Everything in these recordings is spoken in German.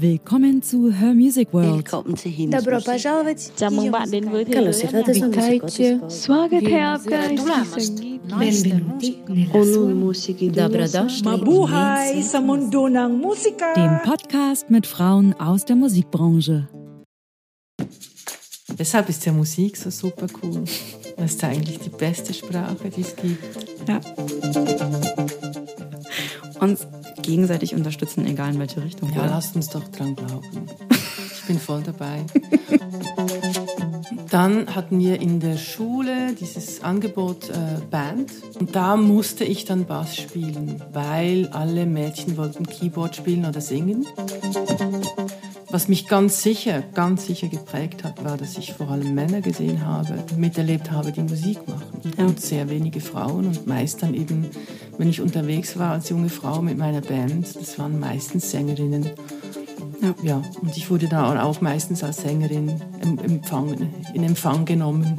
Willkommen zu Her Music World. Добро пожаловать. Chào mừng bạn đến với thế giới âm nhạc. Witajcie. Słageteapka Benvenuti Onun Musiki Mabuhay sa mundo ng musika. Dem Podcast mit Frauen aus der Musikbranche. Deshalb ist ja Musik so super cool. Das ist eigentlich die beste Sprache, die es gibt. Ja. Und gegenseitig unterstützen, egal in welche Richtung. Ja, oder? lasst uns doch dran glauben. Ich bin voll dabei. Dann hatten wir in der Schule dieses Angebot äh, Band und da musste ich dann Bass spielen, weil alle Mädchen wollten Keyboard spielen oder singen. Was mich ganz sicher, ganz sicher geprägt hat, war, dass ich vor allem Männer gesehen habe, miterlebt habe, die Musik machen. Ja. Und sehr wenige Frauen und meist dann eben, wenn ich unterwegs war als junge Frau mit meiner Band, das waren meistens Sängerinnen. Ja. Ja, und ich wurde da auch meistens als Sängerin im Empfang, in Empfang genommen.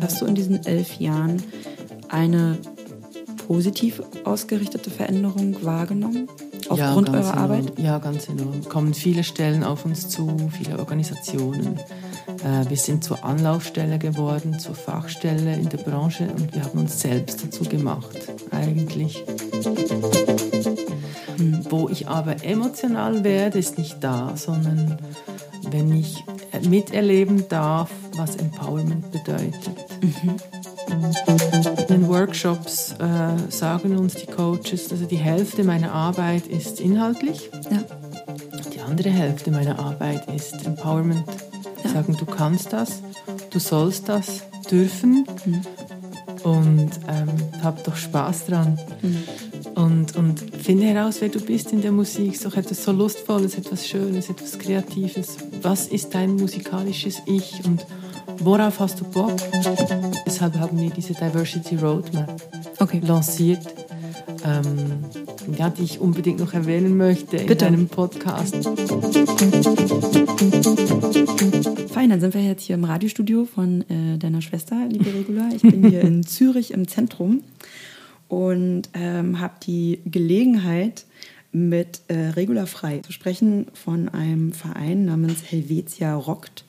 Hast du in diesen elf Jahren eine positiv ausgerichtete Veränderung wahrgenommen? Aufgrund ganz eurer enorm. Arbeit? Ja, ganz enorm. Kommen viele Stellen auf uns zu, viele Organisationen. Äh, wir sind zur Anlaufstelle geworden, zur Fachstelle in der Branche und wir haben uns selbst dazu gemacht, eigentlich. Hm, Wo ich aber emotional werde, ist nicht da, sondern wenn ich miterleben darf, was Empowerment bedeutet. In den Workshops äh, sagen uns die Coaches, also die Hälfte meiner Arbeit ist inhaltlich, Ja. die andere Hälfte meiner Arbeit ist Empowerment. Sagen, du kannst das, du sollst das dürfen und ähm, hab doch Spaß dran. Und, und finde heraus, wer du bist in der Musik. Ist doch etwas so Lustvolles, etwas Schönes, etwas Kreatives. Was ist dein musikalisches Ich und worauf hast du Bock? Deshalb haben wir diese Diversity Roadmap Okay. lanciert, ähm, ja, die ich unbedingt noch erwähnen möchte in Bitte. einem Podcast. Fein, dann sind wir jetzt hier im Radiostudio von äh, deiner Schwester, liebe Regula. Ich bin hier in Zürich im Zentrum und ähm, habe die Gelegenheit, mit äh, Regula Frei zu sprechen von einem Verein namens Helvetia Rockt.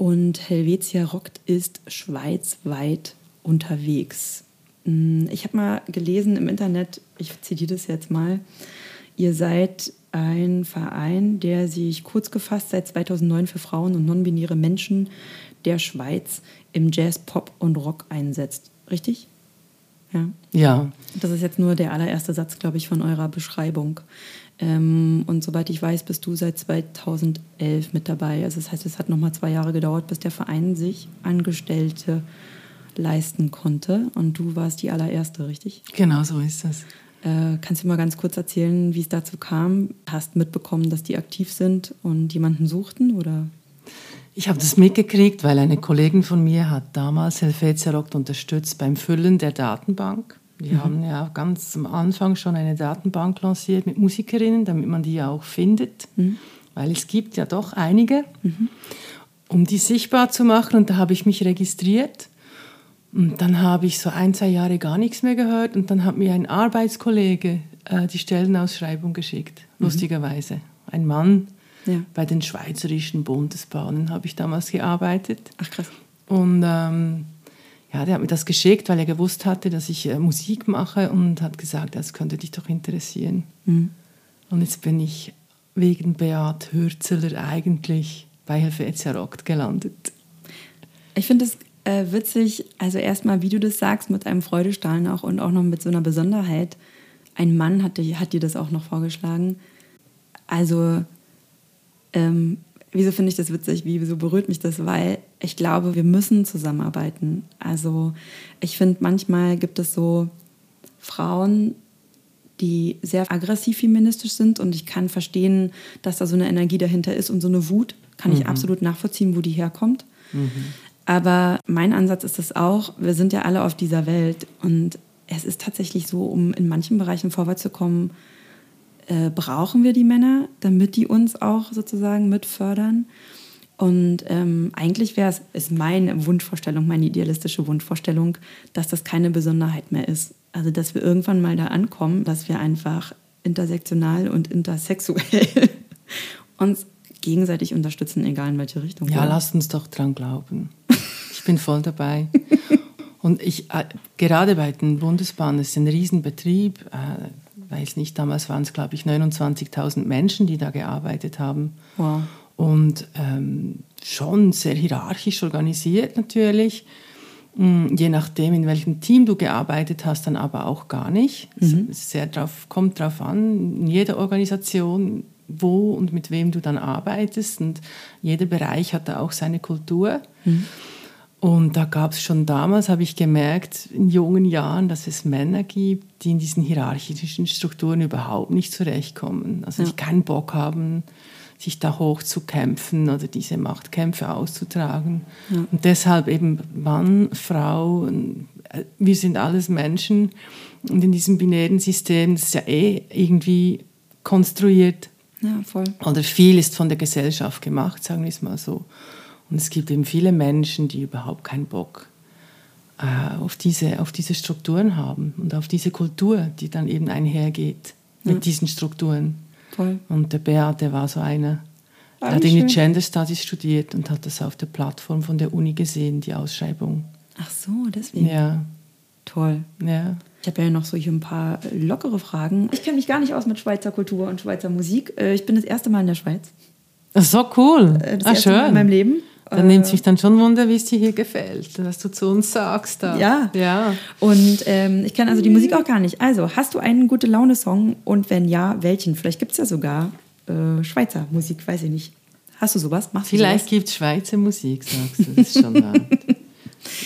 Und Helvetia Rockt ist schweizweit unterwegs. Mm, Ich habe mal gelesen im Internet, ich zitiere das jetzt mal, ihr seid ein Verein, der sich kurz gefasst seit 2009 für Frauen und non-binäre Menschen der Schweiz im Jazz, Pop und Rock einsetzt. Richtig? Ja. Ja, Das ist jetzt nur der allererste Satz, glaube ich, von eurer Beschreibung. Ähm, und soweit ich weiß, bist du seit 2011 mit dabei. Also das heißt, es hat nochmal zwei Jahre gedauert, bis der Verein sich Angestellte leisten konnte. Und du warst die allererste, richtig? genau so ist das. Äh, kannst du mal ganz kurz erzählen, wie es dazu kam? Hast mitbekommen, dass die aktiv sind und jemanden suchten? Oder? Ich habe das mitgekriegt, weil eine Kollegin von mir hat damals Helvetia Rockt unterstützt beim Füllen der Datenbank. Die haben ja ganz am Anfang schon eine Datenbank lanciert mit Musikerinnen, damit man die auch findet, weil es gibt ja doch einige, um die sichtbar zu machen. Und da habe ich mich registriert. Und dann habe ich so ein, zwei Jahre gar nichts mehr gehört. Und dann hat mir ein Arbeitskollege äh, die Stellenausschreibung geschickt, lustigerweise. Ein Mann, Ja. bei den Schweizerischen Bundesbahnen habe ich damals gearbeitet. Ach krass. Und ähm, ja, der hat mir das geschickt, weil er gewusst hatte, dass ich äh, Musik mache und hat gesagt, das könnte dich doch interessieren. Und jetzt bin ich wegen Beat Hürzeler eigentlich bei Helvetia Rockt gelandet. Ich finde es äh, witzig, also erstmal, wie du das sagst, mit einem Freudestrahlen auch und auch noch mit so einer Besonderheit. Ein Mann hat, dir- hat dir das auch noch vorgeschlagen. Also, ähm, wieso finde ich das witzig? Wieso berührt mich das? Weil ich glaube, wir müssen zusammenarbeiten. Also, ich finde, manchmal gibt es so Frauen, die sehr aggressiv feministisch sind und ich kann verstehen, dass da so eine Energie dahinter ist und so eine Wut kann ich absolut nachvollziehen, wo die herkommt. Aber mein Ansatz ist es auch, wir sind ja alle auf dieser Welt und es ist tatsächlich so, um in manchen Bereichen vorwärts zu kommen, äh, brauchen wir die Männer, damit die uns auch sozusagen mit fördern. Und ähm, eigentlich wäre es, ist meine Wunschvorstellung, meine idealistische Wunschvorstellung, dass das keine Besonderheit mehr ist. Also, dass wir irgendwann mal da ankommen, dass wir einfach intersektional und intersexuell uns gegenseitig unterstützen, egal in welche Richtung. Ja, lasst uns doch dran glauben. Ich bin voll dabei. Und ich, äh, gerade bei den Bundesbahnen, ist ein Riesenbetrieb, äh, weiß nicht, damals waren es, glaube ich, 29.000 Menschen, die da gearbeitet haben. Wow. Und ähm, schon sehr hierarchisch organisiert natürlich. Mm, Je nachdem, in welchem Team du gearbeitet hast, dann aber auch gar nicht. Mhm. Es sehr drauf, kommt darauf an, in jeder Organisation, wo und mit wem du dann arbeitest. Und jeder Bereich hat da auch seine Kultur. Mhm. Und da gab es schon damals, habe ich gemerkt, in jungen Jahren, dass es Männer gibt, die in diesen hierarchischen Strukturen überhaupt nicht zurechtkommen. Also die keinen Bock haben, sich da hochzukämpfen oder diese Machtkämpfe auszutragen. Und deshalb eben Mann, Frau, wir sind alles Menschen. Und in diesem binären System, das ist ja eh irgendwie konstruiert. Ja, voll. Oder viel ist von der Gesellschaft gemacht, sagen wir es mal so. Und es gibt eben viele Menschen, die überhaupt keinen Bock äh, auf, diese, auf diese Strukturen haben und auf diese Kultur, die dann eben einhergeht mit Ja. diesen Strukturen. Voll. Und der Beat, der war so einer. Er Ah, hat wie irgendwie schön. Gender Studies studiert und hat das auf der Plattform von der Uni gesehen, die Ausschreibung. Ach so, deswegen. Ja, Toll. ja. Ich habe ja noch so hier ein paar lockere Fragen. Ich kenne mich gar nicht aus mit Schweizer Kultur und Schweizer Musik. Äh, Ich bin das erste Mal in der Schweiz. Ach, so cool. Äh, Das ah, erste Mal in meinem Leben. Dann Äh, nimmt es mich dann schon Wunder, wie es dir hier gefällt, was du zu uns sagst. Da. Ja. Ja. Und ähm, ich kenne also die Musik auch gar nicht. Also, hast du einen gute Laune-Song? Und wenn ja, welchen? Vielleicht gibt es ja sogar äh, Schweizer Musik, weiß ich nicht. Hast du sowas? Machst du Vielleicht gibt es Schweizer Musik, sagst du. Das ist schon wahr.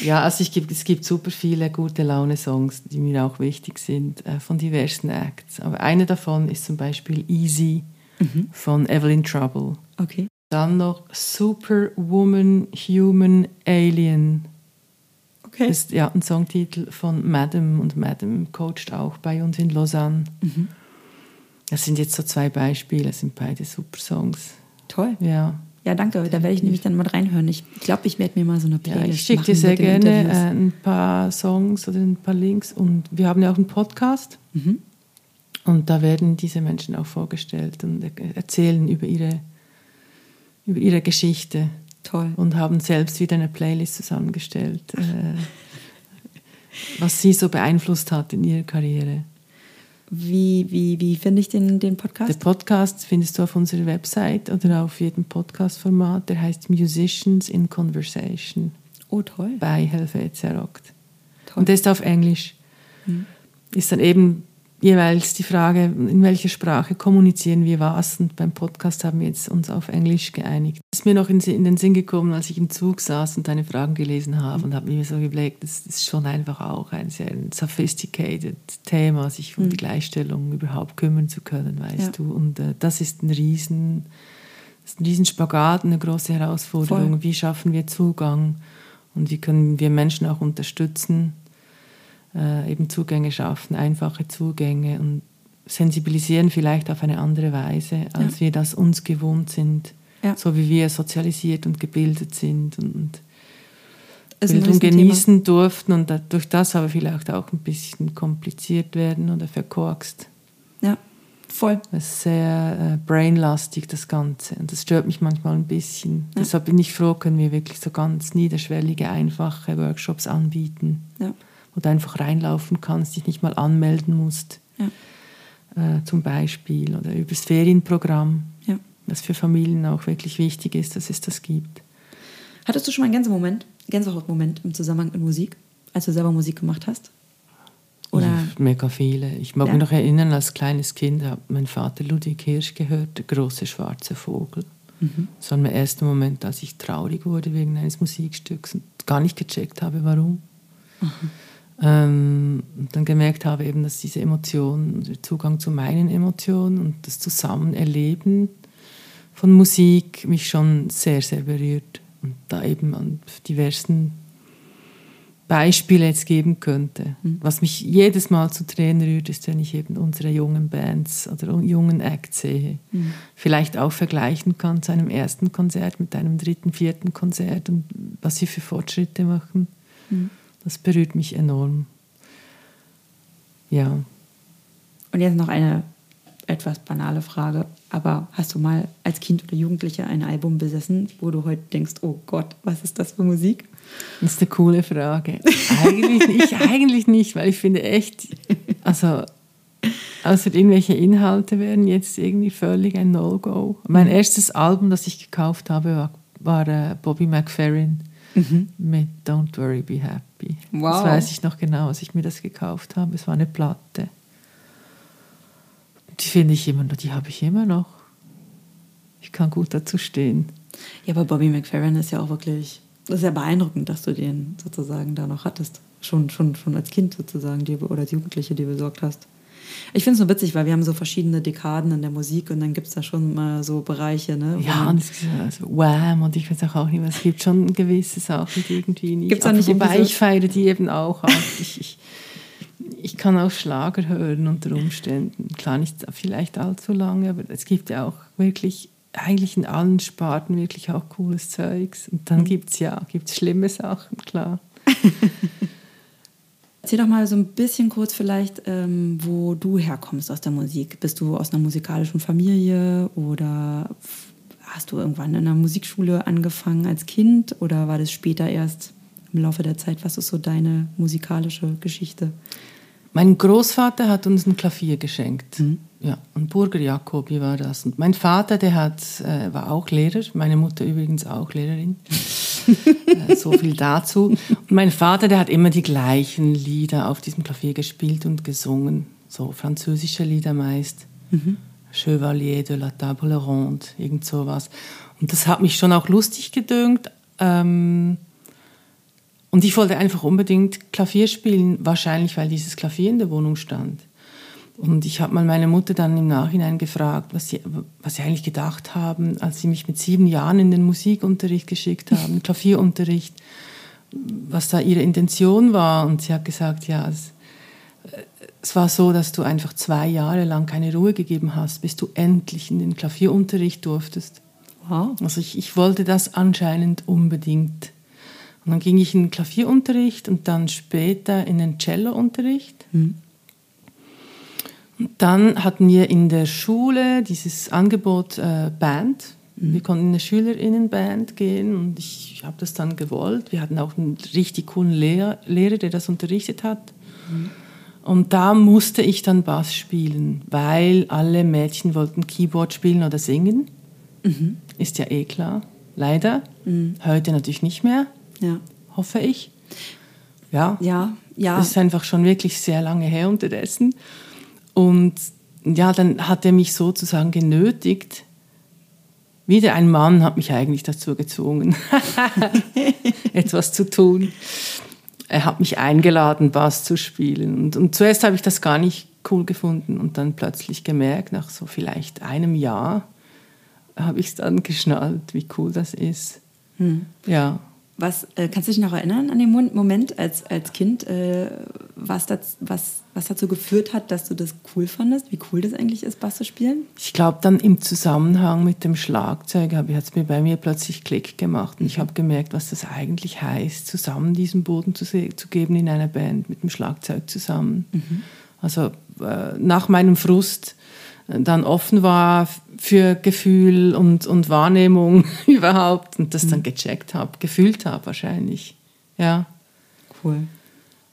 Ja, also ich gibt, es gibt super viele gute Laune-Songs, die mir auch wichtig sind, äh, von diversen Acts. Aber einer davon ist zum Beispiel Easy Mhm. von Evelyn Trouble. Okay. Dann noch Superwoman, Human, Alien. Okay. Das ist ja ein Songtitel von Madam und Madam coacht auch bei uns in Lausanne. Mhm. Das sind jetzt so zwei Beispiele, das sind beide super Songs. Toll. Ja. Ja, danke. Da werde ich nämlich dann mal reinhören. Ich glaube, ich werde mir mal so eine Ja, Playlist ich schicke dir sehr gerne äh, Interviews. ein paar Songs oder ein paar Links. Und wir haben ja auch einen Podcast. Mhm. Und da werden diese Menschen auch vorgestellt und er- erzählen über ihre, über ihre Geschichte. Toll. Und haben selbst wieder eine Playlist zusammengestellt, äh, was sie so beeinflusst hat in ihrer Karriere. Wie, wie, wie finde ich den, den Podcast? Podcast findest du auf unserer Website oder auf jedem Podcast-Format. Der heißt Musicians in Conversation Oh, toll. bei Helvetia Rockt. toll. Und der ist auf Englisch. Ist dann eben jeweils die Frage, in welcher Sprache kommunizieren wir was. Und beim Podcast haben wir jetzt uns auf Englisch geeinigt. Ist mir noch in, in den Sinn gekommen, als ich im Zug saß und deine Fragen gelesen habe und habe mir so überlegt, das ist schon einfach auch ein sehr sophisticated Thema, sich um die Gleichstellung überhaupt kümmern zu können, weißt Ja. du. Und äh, das ist ein riesen, das ist ein riesen Spagat, eine große Herausforderung. Voll. Wie schaffen wir Zugang und wie können wir Menschen auch unterstützen, äh, eben Zugänge schaffen, einfache Zugänge und sensibilisieren vielleicht auf eine andere Weise, als wir das uns gewohnt sind, Ja. so wie wir sozialisiert und gebildet sind und, Bildung genießen durften und dadurch das aber vielleicht auch ein bisschen kompliziert werden oder verkorkst. Ja, voll. Das ist sehr äh, brainlastig, das Ganze. Und das stört mich manchmal ein bisschen. Deshalb bin ich froh, können wir wirklich so ganz niederschwellige, einfache Workshops anbieten, Ja. Wo du einfach reinlaufen kannst, dich nicht mal anmelden musst, Ja. äh, zum Beispiel. Oder übers Ferienprogramm, Ja. was für Familien auch wirklich wichtig ist, dass es das gibt. Hattest du schon mal einen Gänsemoment, Gänsehautmoment im Zusammenhang mit Musik, als du selber Musik gemacht hast? Oder Ja, mega viele. Ich mag Ja. mich noch erinnern, als kleines Kind hat mein Vater Ludwig Hirsch gehört, der große schwarze Vogel. Mhm. Das war mein erster Moment, als ich traurig wurde wegen eines Musikstücks und gar nicht gecheckt habe, warum. Ähm, und dann gemerkt habe, eben, dass diese Emotionen, der Zugang zu meinen Emotionen und das Zusammenerleben von Musik mich schon sehr, sehr berührt. Und da eben an diversen Beispiele jetzt geben könnte. Was mich jedes Mal zu Tränen rührt, ist, wenn ich eben unsere jungen Bands oder jungen Acts sehe. Vielleicht auch vergleichen kann zu einem ersten Konzert mit einem dritten, vierten Konzert und was sie für Fortschritte machen. Das berührt mich enorm. Ja. und jetzt noch eine etwas banale Frage, aber hast du mal als Kind oder Jugendlicher ein Album besessen, wo du heute denkst, oh Gott, was ist das für Musik? Das ist eine coole Frage. Eigentlich nicht, eigentlich nicht, weil ich finde echt, also außer irgendwelche Inhalte wären jetzt irgendwie völlig ein No-Go. Mein erstes Album, das ich gekauft habe, war, war äh, Bobby McFerrin mhm. mit Don't Worry, Be Happy. Wow. Das weiß ich noch genau, als ich mir das gekauft habe. Es war eine Platte. Die finde ich immer noch, die habe ich immer noch. Ich kann gut dazu stehen. Ja, aber Bobby McFerrin ist ja auch wirklich, das ist ja beeindruckend, dass du den sozusagen da noch hattest. Schon, schon, schon als Kind sozusagen die, oder als Jugendliche dir besorgt hast. Ich finde es so witzig, weil wir haben so verschiedene Dekaden in der Musik und dann gibt es da schon mal so Bereiche. Ne, ja, und es ist also Wham und ich weiß auch, auch nicht, es gibt schon gewisse Sachen, die irgendwie nicht. Gibt es nicht Wobei ich feiere die eben auch. ich, ich, ich kann auch Schlager hören unter Umständen. Klar, nicht vielleicht allzu lange, aber es gibt ja auch wirklich, eigentlich in allen Sparten wirklich auch cooles Zeugs. Und dann mhm. gibt es ja gibt's schlimme Sachen, klar. Erzähl doch mal so ein bisschen kurz vielleicht, ähm, wo du herkommst aus der Musik. Bist du aus einer musikalischen Familie oder hast du irgendwann in einer Musikschule angefangen als Kind oder war das später erst im Laufe der Zeit? Was ist so deine musikalische Geschichte? Mein Großvater hat uns ein Klavier geschenkt. Mhm. Ja, und Burger Jacobi war das. Und mein Vater, der hat, äh, war auch Lehrer, meine Mutter übrigens auch Lehrerin. äh, so viel dazu. Und mein Vater, der hat immer die gleichen Lieder auf diesem Klavier gespielt und gesungen. So französische Lieder meist. Mhm. Chevalier de la Table Ronde, irgend sowas. Und das hat mich schon auch lustig gedüngt. Ähm, und ich wollte einfach unbedingt Klavier spielen, wahrscheinlich weil dieses Klavier in der Wohnung stand. Und ich habe mal meine Mutter dann im Nachhinein gefragt, was sie, was sie eigentlich gedacht haben, als sie mich mit sieben Jahren in den Musikunterricht geschickt haben, Klavierunterricht, was da ihre Intention war. Und sie hat gesagt, ja, es, es war so, dass du einfach zwei Jahre lang keine Ruhe gegeben hast, bis du endlich in den Klavierunterricht durftest. Wow. Also ich, ich wollte das anscheinend unbedingt. Und dann ging ich in den Klavierunterricht und dann später in den Cellounterricht. Mhm. Dann hatten wir in der Schule dieses Angebot äh, Band. Mhm. Wir konnten in eine Schülerinnenband gehen und ich habe das dann gewollt. Wir hatten auch einen richtig coolen Lehrer, Lehrer der das unterrichtet hat. Mhm. Und da musste ich dann Bass spielen, weil alle Mädchen wollten Keyboard spielen oder singen. Mhm. Ist ja eh klar. Leider. Mhm. Heute natürlich nicht mehr ja. hoffe ich. Ja, ja, ja. Das ist einfach schon wirklich sehr lange her unterdessen. Und ja, dann hat er mich sozusagen genötigt. Wieder ein Mann hat mich eigentlich dazu gezwungen, etwas zu tun. Er hat mich eingeladen, Bass zu spielen. Und, und zuerst habe ich das gar nicht cool gefunden und dann plötzlich gemerkt, nach so vielleicht einem Jahr, habe ich es dann geschnallt, wie cool das ist. Hm. Ja. Was äh, kannst du dich noch erinnern an den Moment als, als Kind, äh, was, das, was, was dazu geführt hat, dass du das cool fandest? Wie cool das eigentlich ist, Bass zu spielen? Ich glaube, dann im Zusammenhang mit dem Schlagzeug hat es mir bei mir plötzlich Klick gemacht. Und ich habe gemerkt, was das eigentlich heißt, zusammen diesen Boden zu, zu geben in einer Band mit dem Schlagzeug zusammen. Mhm. Also äh, nach meinem Frust dann offen war für Gefühl und, und Wahrnehmung überhaupt und das dann mhm. gecheckt habe, gefühlt habe wahrscheinlich. Ja. Cool.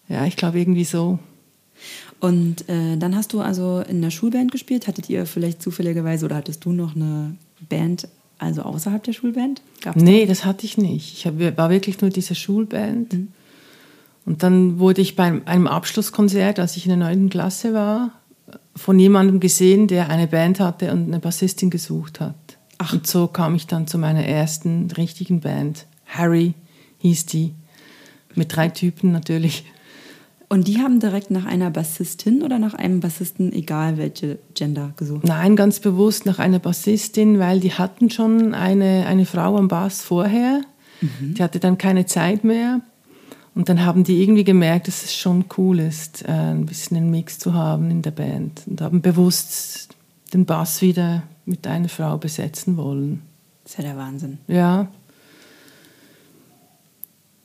Ja, ich glaube irgendwie so. Und äh, dann hast du also in der Schulband gespielt. Hattet ihr vielleicht zufälligerweise oder hattest du noch eine Band, also außerhalb der Schulband? Gab's nee, das hatte ich nicht. Ich hab, war wirklich nur diese Schulband. Mhm. Und dann wurde ich bei einem Abschlusskonzert, als ich in der 9. Klasse war, von jemandem gesehen, der eine Band hatte und eine Bassistin gesucht hat. Ach. Und so kam ich dann zu meiner ersten richtigen Band. Harry hieß die, mit drei Typen natürlich. Und die haben direkt nach einer Bassistin oder nach einem Bassisten, egal welche Gender, gesucht? Nein, ganz bewusst nach einer Bassistin, weil die hatten schon eine, eine Frau am Bass vorher. Mhm. Die hatte dann keine Zeit mehr. Und dann haben die irgendwie gemerkt, dass es schon cool ist, äh, ein bisschen einen Mix zu haben in der Band. Und haben bewusst den Bass wieder mit einer Frau besetzen wollen. Das ist ja der Wahnsinn. Ja.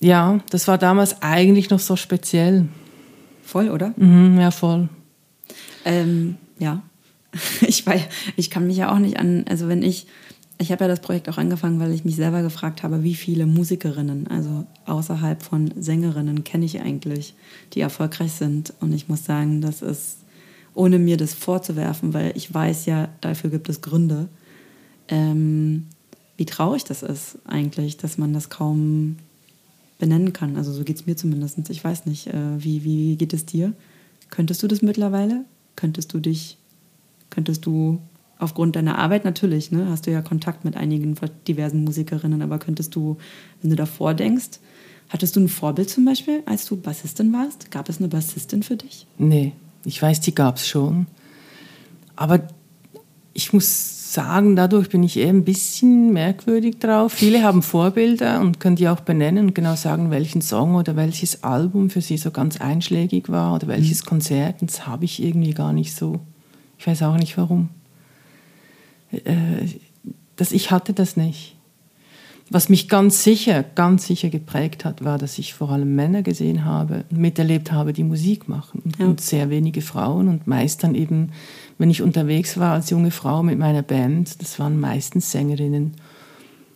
Ja, das war damals eigentlich noch so speziell. Voll, oder? Mhm, ja, voll. Ähm, ja. ich, weil, ich kann mich ja auch nicht an, also wenn ich, ich habe ja das Projekt auch angefangen, weil ich mich selber gefragt habe, wie viele Musikerinnen, also außerhalb von Sängerinnen, kenne ich eigentlich, die erfolgreich sind. Und ich muss sagen, das ist, ohne mir das vorzuwerfen, weil ich weiß ja, dafür gibt es Gründe, ähm, wie traurig das ist eigentlich, dass man das kaum benennen kann. Also so geht es mir zumindest. Ich weiß nicht, äh, wie, wie geht es dir? Könntest du das mittlerweile? Könntest du dich, könntest du aufgrund deiner Arbeit natürlich, ne, hast du ja Kontakt mit einigen diversen Musikerinnen, aber könntest du, wenn du davor denkst, hattest du ein Vorbild zum Beispiel, als du Bassistin warst? Gab es eine Bassistin für dich? Nee, ich weiß, die gab es schon. Aber ich muss sagen, dadurch bin ich eher ein bisschen merkwürdig drauf. Viele haben Vorbilder und können die auch benennen und genau sagen, welchen Song oder welches Album für sie so ganz einschlägig war oder welches mhm. Konzert. Und das habe ich irgendwie gar nicht so. Ich weiß auch nicht warum. Äh, das, ich hatte das nicht. Was mich ganz sicher, ganz sicher geprägt hat, war, dass ich vor allem Männer gesehen habe, miterlebt habe, die Musik machen und, ja. und sehr wenige Frauen und meist dann eben, wenn ich unterwegs war als junge Frau mit meiner Band, das waren meistens Sängerinnen.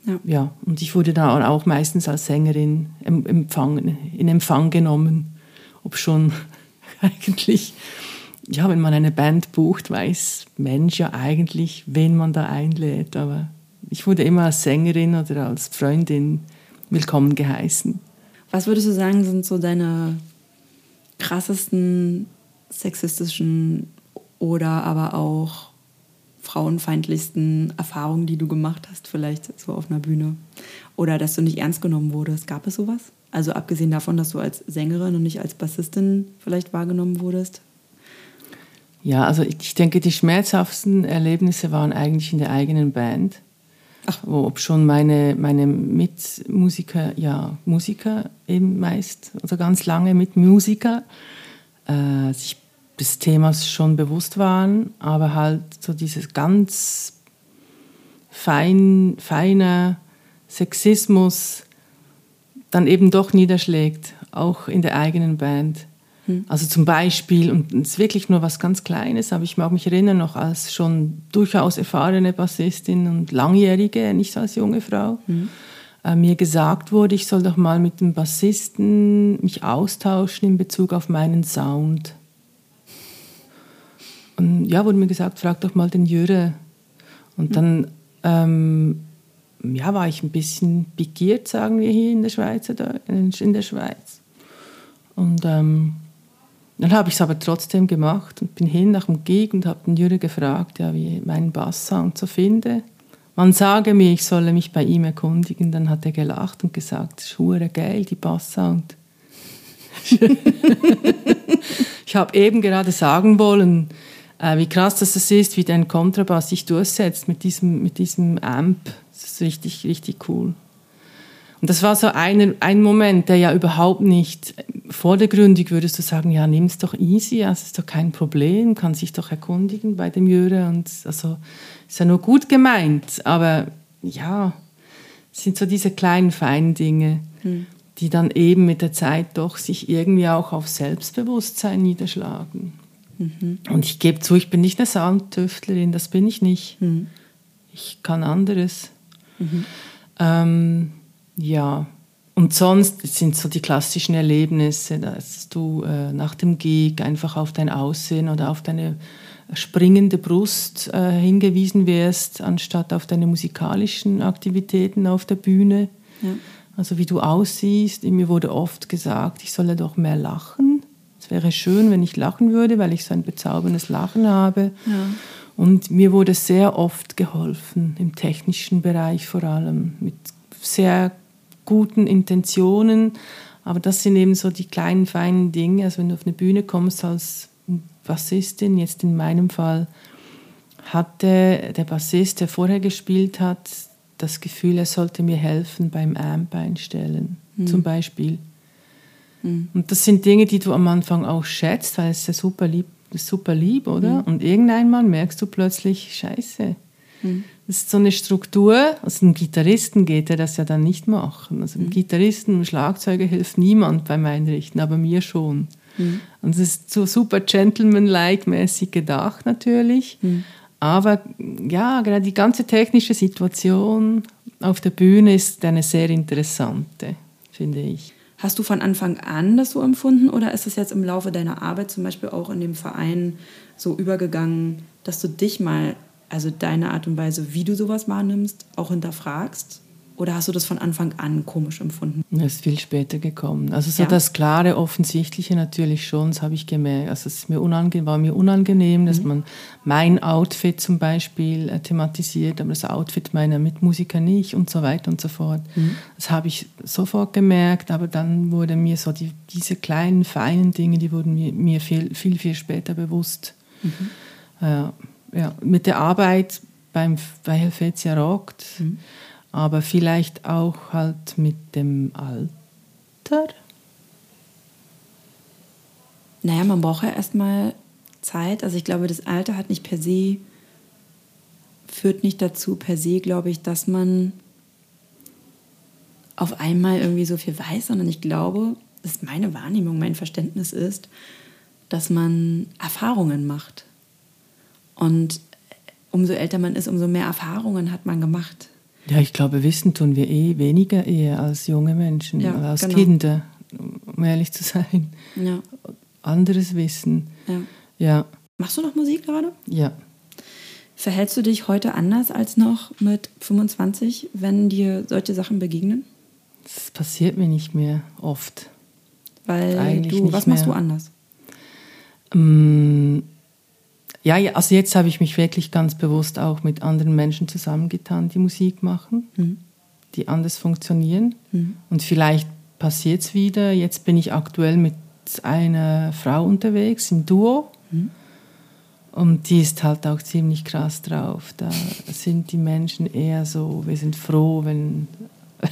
Ja, ja und ich wurde da auch meistens als Sängerin empfangen, in Empfang genommen, ob schon eigentlich ja, wenn man eine Band bucht, weiß Mensch ja eigentlich, wen man da einlädt. Aber ich wurde immer als Sängerin oder als Freundin willkommen geheißen. Was würdest du sagen, sind so deine krassesten sexistischen oder aber auch frauenfeindlichsten Erfahrungen, die du gemacht hast, vielleicht so auf einer Bühne? Oder dass du nicht ernst genommen wurdest? Gab es sowas? Also abgesehen davon, dass du als Sängerin und nicht als Bassistin vielleicht wahrgenommen wurdest? Ja, also ich denke, die schmerzhaftesten Erlebnisse waren eigentlich in der eigenen Band. Ach. Wo, ob schon meine, meine Mitmusiker, ja, Musiker eben meist, oder ganz lange Mitmusiker, äh, sich des Themas schon bewusst waren, aber halt so dieses ganz fein, feine Sexismus dann eben doch niederschlägt, auch in der eigenen Band. Hm. Also zum Beispiel, und es ist wirklich nur was ganz Kleines, aber ich mag mich erinnern, noch als schon durchaus erfahrene Bassistin und langjährige, nicht als junge Frau, mhm. äh, mir gesagt wurde, ich soll doch mal mit dem Bassisten mich austauschen in Bezug auf meinen Sound. Und ja, wurde mir gesagt, frag doch mal den Jüre. Und dann ähm, ja, war ich ein bisschen pikiert, sagen wir hier in der Schweiz. In der Schweiz. Und ähm, dann habe ich es aber trotzdem gemacht und bin hin nach dem Gig und habe den Jürgen gefragt, ja, wie ich meinen Basssound so finde. Man sage mir, ich solle mich bei ihm erkundigen. Dann hat er gelacht und gesagt, ist geil, die Basssound. ich habe eben gerade sagen wollen, äh, wie krass das ist, wie dein Kontrabass sich durchsetzt mit diesem, mit diesem Amp. Das ist richtig, richtig cool. Und das war so ein, ein Moment, der ja überhaupt nicht vordergründig würdest du sagen, ja, nimm es doch easy, es ist doch kein Problem, kann sich doch erkundigen bei dem Jöre und also ist ja nur gut gemeint, aber ja, es sind so diese kleinen feinen Dinge, hm. die dann eben mit der Zeit doch sich irgendwie auch auf Selbstbewusstsein niederschlagen. Mhm. Und ich gebe zu, ich bin nicht eine Soundtüftlerin, das bin ich nicht. Mhm. Ich kann anderes. Mhm. Ähm, ja, und sonst sind so die klassischen Erlebnisse, dass du äh, nach dem Gig einfach auf dein Aussehen oder auf deine springende Brust äh, hingewiesen wirst, anstatt auf deine musikalischen Aktivitäten auf der Bühne. Ja. Also wie du aussiehst. Mir wurde oft gesagt, ich solle doch mehr lachen. Es wäre schön, wenn ich lachen würde, weil ich so ein bezauberndes Lachen habe. Ja. Und mir wurde sehr oft geholfen, im technischen Bereich vor allem, mit sehr guten Intentionen, aber das sind eben so die kleinen, feinen Dinge. Also wenn du auf eine Bühne kommst als Bassistin, jetzt in meinem Fall, hatte der Bassist, der vorher gespielt hat, das Gefühl, er sollte mir helfen beim Amp einstellen, mhm. zum Beispiel. Mhm. Und das sind Dinge, die du am Anfang auch schätzt, weil es ja super lieb, super lieb oder? Mhm. Und irgendeinmal merkst du plötzlich, scheiße, mhm. Das ist so eine Struktur. Also einem Gitarristen geht er das ja dann nicht machen. Also einem mhm. Gitarristen, einem Schlagzeuger hilft niemand beim Einrichten, aber mir schon. Mhm. Und es ist so super gentleman-like-mäßig gedacht natürlich. Mhm. Aber ja, gerade die ganze technische Situation auf der Bühne ist eine sehr interessante, finde ich. Hast du von Anfang an das so empfunden oder ist es jetzt im Laufe deiner Arbeit zum Beispiel auch in dem Verein so übergegangen, dass du dich mal, also deine Art und Weise, wie du sowas wahrnimmst, auch hinterfragst? Oder hast du das von Anfang an komisch empfunden? Das ist viel später gekommen. Also so ja. das klare, offensichtliche natürlich schon, das habe ich gemerkt. Also es mir war mir unangenehm, dass mhm. man mein Outfit zum Beispiel äh, thematisiert, aber das Outfit meiner Mitmusiker nicht und so weiter und so fort. Mhm. Das habe ich sofort gemerkt, aber dann wurde mir so die, diese kleinen, feinen Dinge, die wurden mir, mir viel, viel, viel später bewusst. Mhm. Äh, ja, mit der Arbeit beim, bei Helvetia Rockt mhm aber vielleicht auch halt mit dem Alter. Naja, man braucht ja erstmal Zeit. Also ich glaube, das Alter hat nicht per se, führt nicht dazu per se, glaube ich, dass man auf einmal irgendwie so viel weiß, sondern ich glaube, das ist meine Wahrnehmung, mein Verständnis ist, dass man Erfahrungen macht. Und umso älter man ist, umso mehr Erfahrungen hat man gemacht. Ja, ich glaube, wissen tun wir eh weniger eher als junge Menschen, ja, als genau. Kinder, um ehrlich zu sein. Ja. Anderes Wissen. Ja. ja. Machst du noch Musik gerade? Ja. Verhältst du dich heute anders als noch mit 25, wenn dir solche Sachen begegnen? Das passiert mir nicht mehr oft. Weil Eigentlich du, was machst mehr. du anders? Ähm, ja, also jetzt habe ich mich wirklich ganz bewusst auch mit anderen Menschen zusammengetan, die Musik machen, mhm. die anders funktionieren. Mhm. Und vielleicht passiert es wieder. Jetzt bin ich aktuell mit einer Frau unterwegs im Duo. Mhm. Und die ist halt auch ziemlich krass drauf. Da sind die Menschen eher so, wir sind froh, wenn,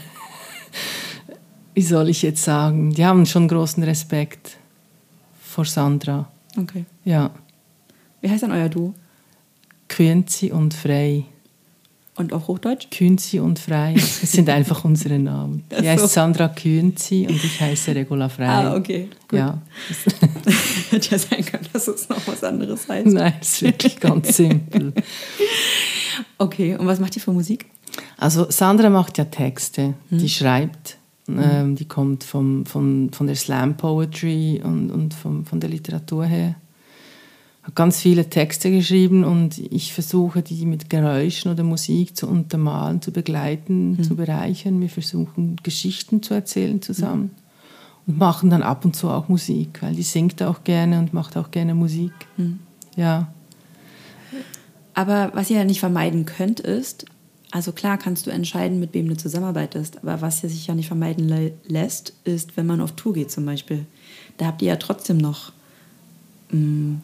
wie soll ich jetzt sagen, die haben schon großen Respekt vor Sandra. Okay. Ja. Wie heißt denn euer Du? Künzi und Frei. Und auch Hochdeutsch? Künzi und Frei. Das sind einfach unsere Namen. Die so. heißt Sandra Künzi und ich heiße Regula Frei. Ah, okay. Gut. Ja. Hätte ja sein können, dass es noch was anderes heißt. Nein, es ist wirklich ganz simpel. Okay, und was macht ihr für Musik? Also Sandra macht ja Texte, hm. die schreibt. Hm. Ähm, die kommt vom, von, von der Slam Poetry und, und vom, von der Literatur her ganz viele Texte geschrieben und ich versuche, die mit Geräuschen oder Musik zu untermalen, zu begleiten, mhm. zu bereichern. Wir versuchen, Geschichten zu erzählen zusammen mhm. und machen dann ab und zu auch Musik, weil die singt auch gerne und macht auch gerne Musik. Mhm. Ja. Aber was ihr ja nicht vermeiden könnt, ist, also klar kannst du entscheiden, mit wem du zusammenarbeitest, aber was sich ja nicht vermeiden lässt, ist, wenn man auf Tour geht zum Beispiel. Da habt ihr ja trotzdem noch mh, mm,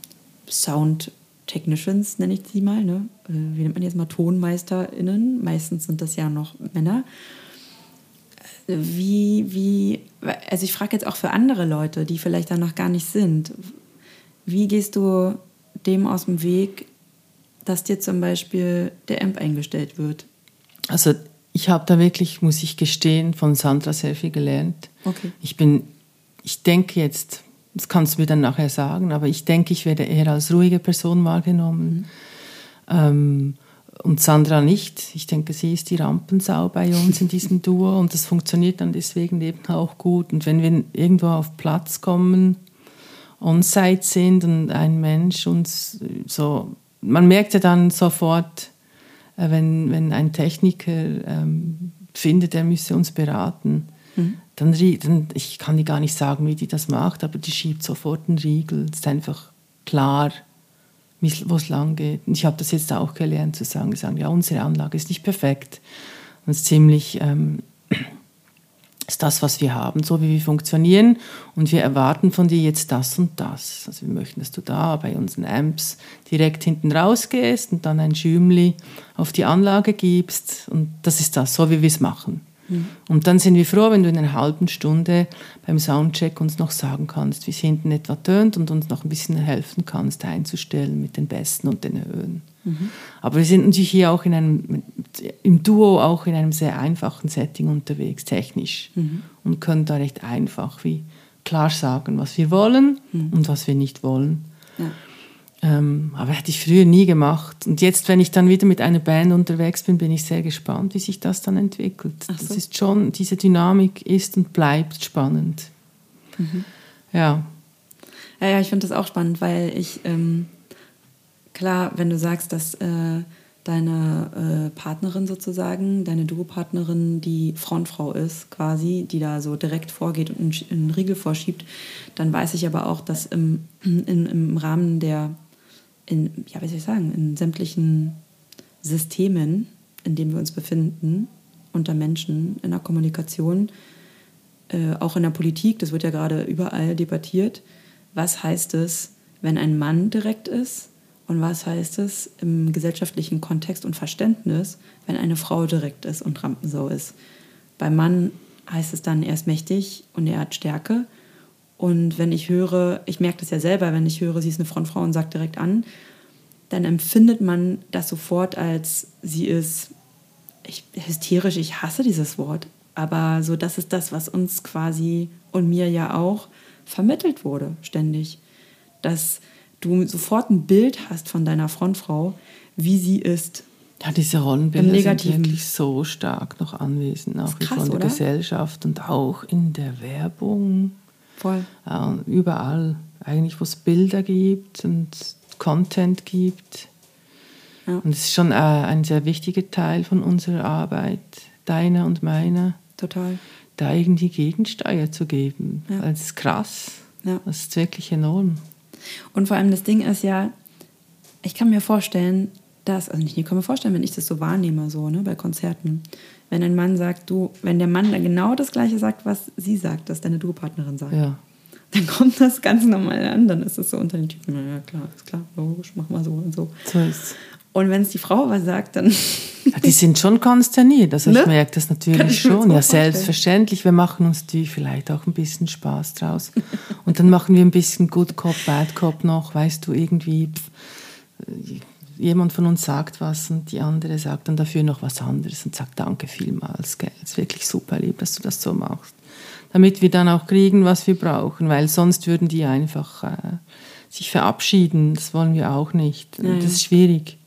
Sound Technicians, nenne ich sie mal, ne? Äh, wie nennt man jetzt mal TonmeisterInnen? Meistens sind das ja noch Männer. Wie, wie, also ich frage jetzt auch für andere Leute, die vielleicht da noch gar nicht sind, wie gehst du dem aus dem Weg, dass dir zum Beispiel der Amp eingestellt wird? Also ich habe da wirklich, muss ich gestehen, von Sandra sehr viel gelernt. Okay. Ich bin, ich denke jetzt das kannst du mir dann nachher sagen, aber ich denke, ich werde eher als ruhige Person wahrgenommen. Mhm. Ähm, und Sandra nicht. Ich denke, sie ist die Rampensau bei uns in diesem Duo und das funktioniert dann deswegen eben auch gut. Und wenn wir irgendwo auf Platz kommen, on-site sind und ein Mensch uns so, man merkt ja dann sofort, äh, wenn, wenn ein Techniker ähm, findet, er müsse uns beraten, mhm dann, dann, ich kann dir gar nicht sagen, wie die das macht, aber die schiebt sofort einen Riegel. Es ist einfach klar, wo es lang geht. Und ich habe das jetzt auch gelernt zu sagen, sagen, ja, unsere Anlage ist nicht perfekt. Und es ist ziemlich, ähm, ist das, was wir haben, so wie wir funktionieren. Und wir erwarten von dir jetzt das und das. Also wir möchten, dass du da bei unseren Amps direkt hinten rausgehst und dann ein Schümli auf die Anlage gibst. Und das ist das, so wie wir es machen. Mhm. Und dann sind wir froh, wenn du in einer halben Stunde beim Soundcheck uns noch sagen kannst, wie es hinten etwa tönt und uns noch ein bisschen helfen kannst, einzustellen mit den Besten und den Höhen. Mhm. Aber wir sind natürlich hier auch in einem, im Duo auch in einem sehr einfachen Setting unterwegs, technisch. Mhm. Und können da recht einfach wie klar sagen, was wir wollen mhm. und was wir nicht wollen. Ja. Ähm, aber hätte ich früher nie gemacht. Und jetzt, wenn ich dann wieder mit einer Band unterwegs bin, bin ich sehr gespannt, wie sich das dann entwickelt. So. Das ist schon, diese Dynamik ist und bleibt spannend. Mhm. Ja. Ja, ja, ich finde das auch spannend, weil ich, ähm, klar, wenn du sagst, dass äh, deine äh, Partnerin sozusagen, deine Duo-Partnerin, die Frontfrau ist quasi, die da so direkt vorgeht und einen Riegel vorschiebt, dann weiß ich aber auch, dass im, in, im Rahmen der, in, ja, wie soll ich sagen, in sämtlichen Systemen, in denen wir uns befinden, unter Menschen, in der Kommunikation, äh, auch in der Politik, das wird ja gerade überall debattiert, was heißt es, wenn ein Mann direkt ist und was heißt es im gesellschaftlichen Kontext und Verständnis, wenn eine Frau direkt ist und Rampensau ist? Beim Mann heißt es dann, er ist mächtig und er hat Stärke. Und wenn ich höre, ich merke das ja selber, wenn ich höre, sie ist eine Frontfrau und sagt direkt an, dann empfindet man das sofort als, sie ist ich, hysterisch, ich hasse dieses Wort. Aber so, das ist das, was uns quasi und mir ja auch vermittelt wurde, ständig. Dass du sofort ein Bild hast von deiner Frontfrau, wie sie ist. Ja, diese Rollenbilder sind wirklich so stark noch anwesend, auch krass, von der? Gesellschaft und auch in der Werbung. Voll. Ja, überall, eigentlich, wo es Bilder gibt und Content gibt. Ja. Und es ist schon äh, ein sehr wichtiger Teil von unserer Arbeit, deiner und meiner. Total. Da irgendwie Gegensteuer zu geben. Ja. Das ist krass. Ja. Das ist wirklich enorm. Und vor allem das Ding ist ja, ich kann mir vorstellen, dass, also nicht, ich kann mir vorstellen, wenn ich das so wahrnehme, so, ne, bei Konzerten, wenn ein Mann sagt, du, wenn der Mann dann genau das Gleiche sagt, was sie sagt, dass deine Duopartnerin sagt, ja. dann kommt das ganz normal an, dann ist es so unter den Typen, ja klar, ist klar, logisch, mach mal so und so. So ist Und wenn es die Frau was sagt, dann. Ja, die sind schon konsterniert. Also ne? ich merke das natürlich schon. Ja, selbstverständlich. Wir machen uns die vielleicht auch ein bisschen Spaß draus. Und dann machen wir ein bisschen Good Cop, Bad Cop noch, weißt du, irgendwie. Pff, jemand von uns sagt was und die andere sagt dann dafür noch was anderes und sagt Danke vielmals. Gell? Es ist wirklich super lieb, dass du das so machst. Damit wir dann auch kriegen, was wir brauchen, weil sonst würden die einfach äh, sich verabschieden. Das wollen wir auch nicht. Ja, das ist schwierig.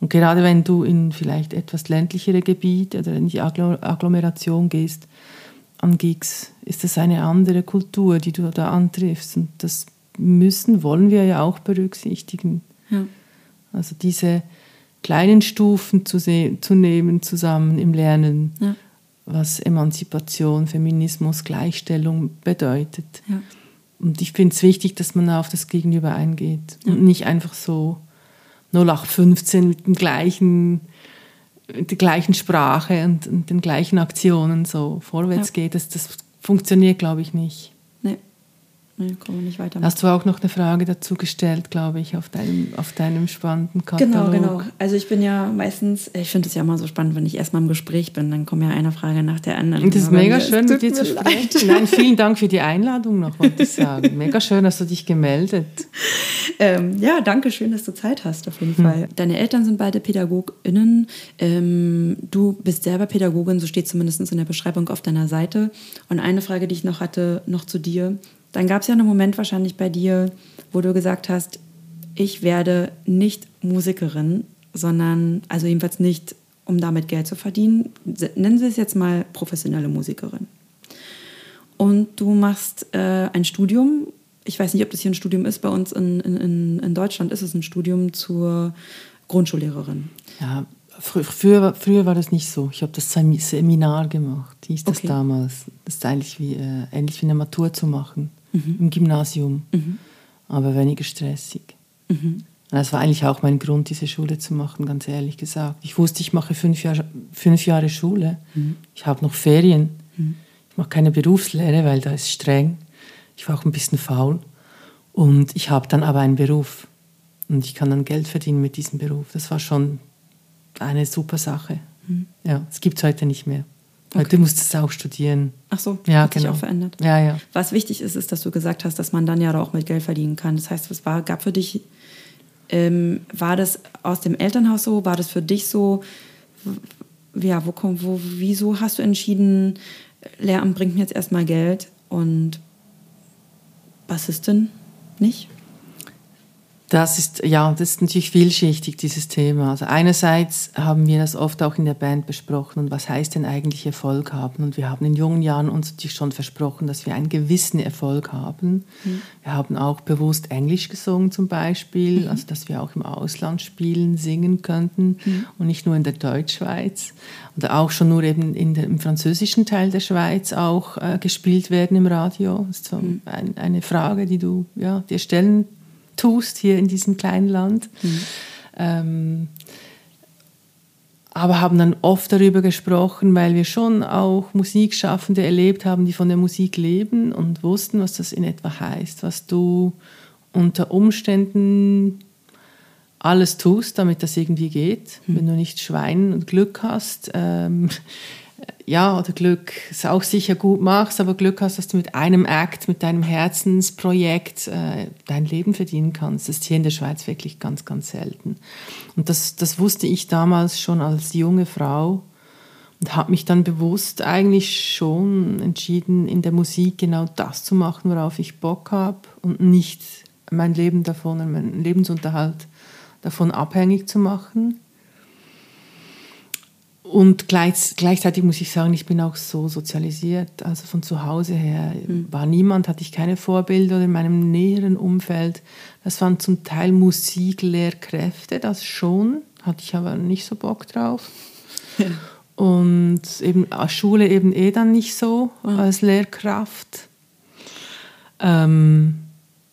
Und gerade wenn du in vielleicht etwas ländlichere Gebiete oder in die Agglomeration gehst, an Gigs, ist das eine andere Kultur, die du da antriffst. Und das müssen, wollen wir ja auch berücksichtigen. Ja. Also diese kleinen Stufen zu, zu nehmen zusammen im Lernen, ja. was Emanzipation, Feminismus, Gleichstellung bedeutet. Ja. Und ich finde es wichtig, dass man auf das Gegenüber eingeht und nicht einfach so 0815 mit dem gleichen, mit der gleichen Sprache und, und den gleichen Aktionen so vorwärts geht. Das, das funktioniert, glaube ich, nicht. Nee, kommen wir nicht weiter. Hast du auch noch eine Frage dazu gestellt, glaube ich, auf deinem, auf deinem spannenden Katalog? Genau, genau. Also ich bin ja meistens, ich finde es ja immer so spannend, wenn ich erstmal im Gespräch bin, dann kommt ja eine Frage nach der anderen. Das ist mega schön, mit dir zu sprechen. Nein, vielen Dank für die Einladung noch, wollte ich sagen. Mega schön, dass du dich gemeldet. Ähm, ja, danke schön, dass du Zeit hast, auf jeden hm. Fall. Deine Eltern sind beide PädagogInnen. Ähm, du bist selber Pädagogin, so steht zumindest in der Beschreibung auf deiner Seite. Und eine Frage, die ich noch hatte, noch zu dir dann gab es ja einen Moment wahrscheinlich bei dir, wo du gesagt hast, ich werde nicht Musikerin, sondern, also jedenfalls nicht, um damit Geld zu verdienen. Nennen Sie es jetzt mal professionelle Musikerin. Und du machst äh, ein Studium, ich weiß nicht, ob das hier ein Studium ist, bei uns in, in, in Deutschland ist es ein Studium zur Grundschullehrerin. Ja, früher, früher war das nicht so. Ich habe das Seminar gemacht, hieß das okay. damals. Das ist eigentlich wie, äh, ähnlich wie eine Matur zu machen mhm. im Gymnasium, mhm. aber weniger stressig. Mhm. Das war eigentlich auch mein Grund, diese Schule zu machen, ganz ehrlich gesagt. Ich wusste, ich mache fünf Jahre, fünf Jahre Schule. Ich habe noch Ferien. Ich mache keine Berufslehre, weil da ist streng. Ich war auch ein bisschen faul. Und ich habe dann aber einen Beruf. Und ich kann dann Geld verdienen mit diesem Beruf. Das war schon eine super Sache. Ja, es gibt es heute nicht mehr. Okay. Du musstest auch studieren. Ach so, ja, hat genau. sich auch verändert. Ja, ja. Was wichtig ist, ist, dass du gesagt hast, dass man dann ja auch mit Geld verdienen kann. Das heißt, was war, gab für dich, ähm, war das aus dem Elternhaus so? War das für dich so? Ja, wo, wo, wieso hast du entschieden, Lehramt bringt mir jetzt erstmal Geld und Bassistin nicht? Das ist, ja, das ist natürlich vielschichtig, dieses Thema. Also einerseits haben wir das oft auch in der Band besprochen und was heißt denn eigentlich Erfolg haben? Und wir haben in jungen Jahren uns natürlich schon versprochen, dass wir einen gewissen Erfolg haben. Mhm. Wir haben auch bewusst Englisch gesungen zum Beispiel, mhm. also dass wir auch im Ausland spielen, singen könnten mhm. und nicht nur in der Deutschschweiz. Oder auch schon nur eben in der, im französischen Teil der Schweiz auch äh, gespielt werden im Radio. Das ist so mhm. ein, eine Frage, die du ja, dir stellen tust hier in diesem kleinen Land. Mhm. Ähm, aber haben dann oft darüber gesprochen, weil wir schon auch Musikschaffende erlebt haben, die von der Musik leben und wussten, was das in etwa heißt, was du unter Umständen alles tust, damit das irgendwie geht. Mhm. Wenn du nicht Schwein und Glück hast, ähm, ja, oder Glück es auch sicher gut machst, aber Glück hast, dass du mit einem Act, mit deinem Herzensprojekt äh, dein Leben verdienen kannst. Das ist hier in der Schweiz wirklich ganz, ganz selten. Und das, das wusste ich damals schon als junge Frau und habe mich dann bewusst eigentlich schon entschieden, in der Musik genau das zu machen, worauf ich Bock habe und nicht mein Leben davon, meinen Lebensunterhalt davon abhängig zu machen. Und gleich, gleichzeitig muss ich sagen, ich bin auch so sozialisiert. Also von zu Hause her mhm. war niemand, hatte ich keine Vorbilder in meinem näheren Umfeld. Das waren zum Teil Musiklehrkräfte, das schon, hatte ich aber nicht so Bock drauf. Ja. Und eben Schule eben eh dann nicht so mhm. als Lehrkraft. Ähm,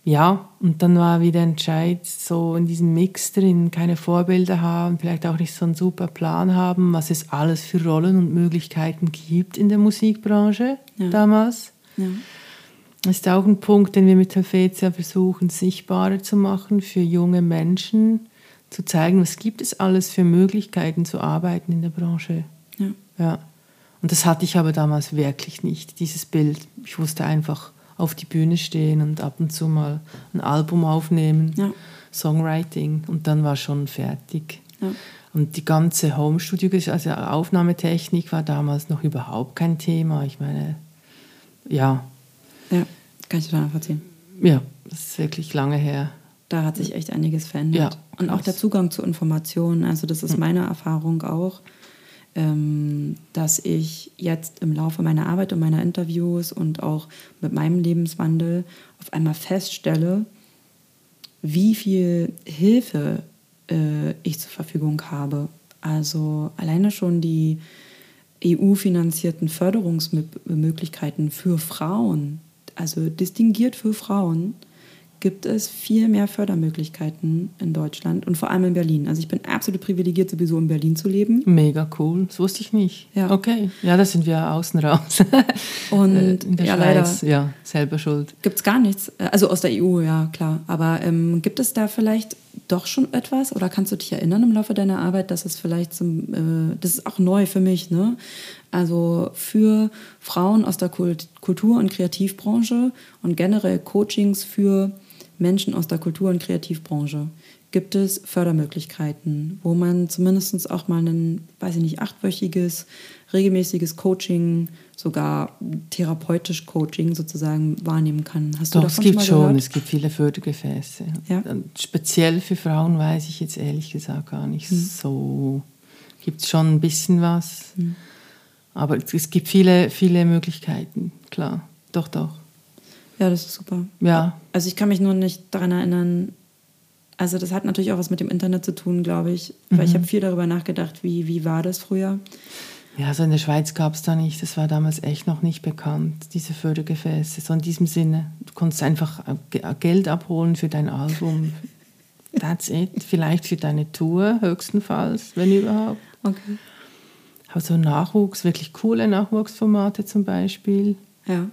ja, und dann war wieder Entscheid, so in diesem Mix drin, keine Vorbilder haben, vielleicht auch nicht so einen super Plan haben, was es alles für Rollen und Möglichkeiten gibt in der Musikbranche ja. damals. Ja. Das ist auch ein Punkt, den wir mit Helvetia versuchen, sichtbarer zu machen für junge Menschen, zu zeigen, was gibt es alles für Möglichkeiten zu arbeiten in der Branche. Ja. ja. Und das hatte ich aber damals wirklich nicht, dieses Bild. Ich wusste einfach, auf die Bühne stehen und ab und zu mal ein Album aufnehmen, ja. Songwriting und dann war schon fertig. Ja. Und die ganze Home-Studio, also Aufnahmetechnik war damals noch überhaupt kein Thema. Ich meine, ja. Ja, kann ich total nachvollziehen. Ja, das ist wirklich lange her. Da hat sich echt einiges verändert. Ja, und auch der Zugang zu Informationen, also das ist hm. meine Erfahrung auch dass ich jetzt im Laufe meiner Arbeit und meiner Interviews und auch mit meinem Lebenswandel auf einmal feststelle, wie viel Hilfe äh, ich zur Verfügung habe. Also alleine schon die EU-finanzierten Förderungsmöglichkeiten für Frauen, also distinguiert für Frauen, gibt es viel mehr Fördermöglichkeiten in Deutschland und vor allem in Berlin. Also ich bin absolut privilegiert, sowieso in Berlin zu leben. Mega cool, das wusste ich nicht. Ja. Okay, ja, da sind wir außen raus. und äh, in der ja, Schweiz, leider ja, selber schuld. Gibt es gar nichts. Also aus der EU, ja, klar. Aber ähm, gibt es da vielleicht doch schon etwas oder kannst du dich erinnern im Laufe deiner Arbeit, dass es vielleicht zum, äh, das ist auch neu für mich, ne? Also für Frauen aus der Kultur- und Kreativbranche und generell Coachings für Menschen aus der Kultur- und Kreativbranche gibt es Fördermöglichkeiten, wo man zumindest auch mal ein, weiß ich nicht, achtwöchiges, regelmäßiges Coaching, sogar therapeutisch Coaching sozusagen wahrnehmen kann. Hast Doch, du davon es gibt schon, schon es gibt viele Fördergefäße. Ja? Speziell für Frauen weiß ich jetzt ehrlich gesagt gar nicht hm. so. Gibt es schon ein bisschen was, hm. aber es gibt viele, viele Möglichkeiten, klar. Doch, doch. Ja, das ist super. Ja. Also ich kann mich nur nicht daran erinnern, also das hat natürlich auch was mit dem Internet zu tun, glaube ich, weil mhm. ich habe viel darüber nachgedacht, wie, wie war das früher. Ja, also in der Schweiz gab es da nicht, das war damals echt noch nicht bekannt, diese Fördergefäße. So in diesem Sinne, du konntest einfach Geld abholen für dein Album. That's it. Vielleicht für deine Tour höchstenfalls, wenn überhaupt. Okay. Aber so Nachwuchs, wirklich coole Nachwuchsformate zum Beispiel. Ja.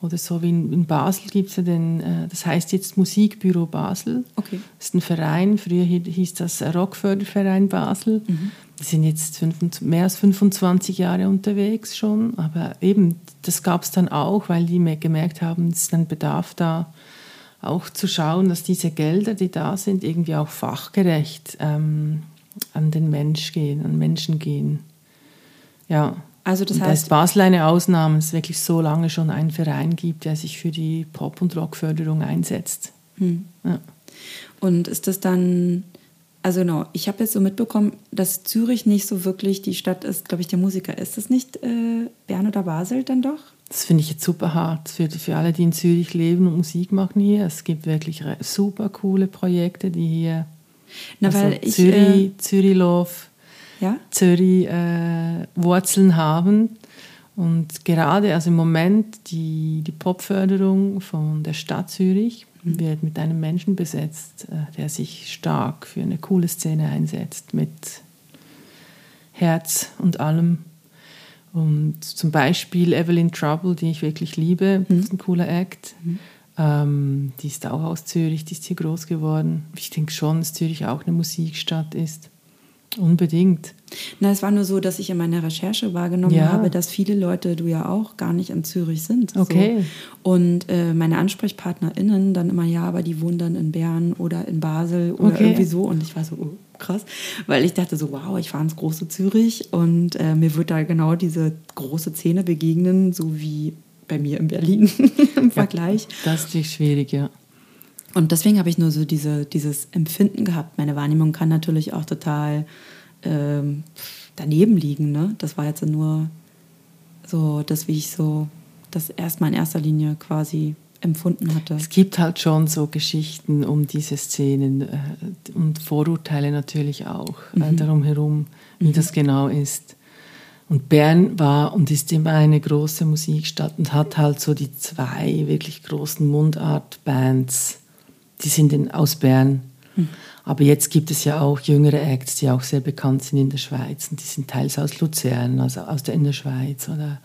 Oder so wie in, in Basel gibt es ja den, äh, das heißt jetzt Musikbüro Basel. Okay. Das ist ein Verein, früher hieß das Rockförderverein Basel. Mhm. Die sind jetzt mehr als 25 Jahre unterwegs schon, aber eben, das gab es dann auch, weil die gemerkt haben, es ist ein Bedarf da, auch zu schauen, dass diese Gelder, die da sind, irgendwie auch fachgerecht ähm, an den Mensch gehen, an Menschen gehen. Ja. Also das und da heißt, ist Basel eine Ausnahme, es wirklich so lange schon einen Verein gibt, der sich für die Pop- und Rockförderung einsetzt. Hm. Ja. Und ist das dann, also genau, ich habe jetzt so mitbekommen, dass Zürich nicht so wirklich die Stadt ist, glaube ich, der Musiker. Ist das nicht äh, Bern oder Basel dann doch? Das finde ich jetzt super hart für, für alle, die in Zürich leben und Musik machen hier. Es gibt wirklich super coole Projekte, die hier Na, also weil ich, Zürich, äh, Zürich Love, ja? Zürich äh, Wurzeln haben. Und gerade, also im Moment, die, die Popförderung von der Stadt Zürich Mhm. wird mit einem Menschen besetzt, äh, der sich stark für eine coole Szene einsetzt, mit Herz und allem. Und zum Beispiel Evelyn Trouble, die ich wirklich liebe, das ist ein cooler Act. Ähm, die ist auch aus Zürich, die ist hier groß geworden. Ich denke schon, dass Zürich auch eine Musikstadt ist. Unbedingt. Na, es war nur so, dass ich in meiner Recherche wahrgenommen Ja. habe, dass viele Leute, du ja auch, gar nicht in Zürich sind. Okay. So. Und äh, meine AnsprechpartnerInnen dann immer, ja, aber die wohnen dann in Bern oder in Basel oder Okay. irgendwie so. Und ich war so, oh, krass. Weil ich dachte so, wow, ich fahre ins große Zürich und äh, mir wird da genau diese große Szene begegnen, so wie bei mir in Berlin im Vergleich. Das ist schwierig, ja. Und deswegen habe ich nur so diese, dieses Empfinden gehabt. Meine Wahrnehmung kann natürlich auch total ähm, daneben liegen. Ne? Das war jetzt nur so, das, wie ich so das erstmal in erster Linie quasi empfunden hatte. Es gibt halt schon so Geschichten um diese Szenen äh, und Vorurteile natürlich auch äh, darum herum, wie das genau ist. Und Bern war und ist immer eine große Musikstadt und hat halt so die zwei wirklich großen Mundart-Bands, die sind in, aus Bern. Aber jetzt gibt es ja auch jüngere Acts, die auch sehr bekannt sind in der Schweiz und die sind teils aus Luzern, also aus der Innerschweiz oder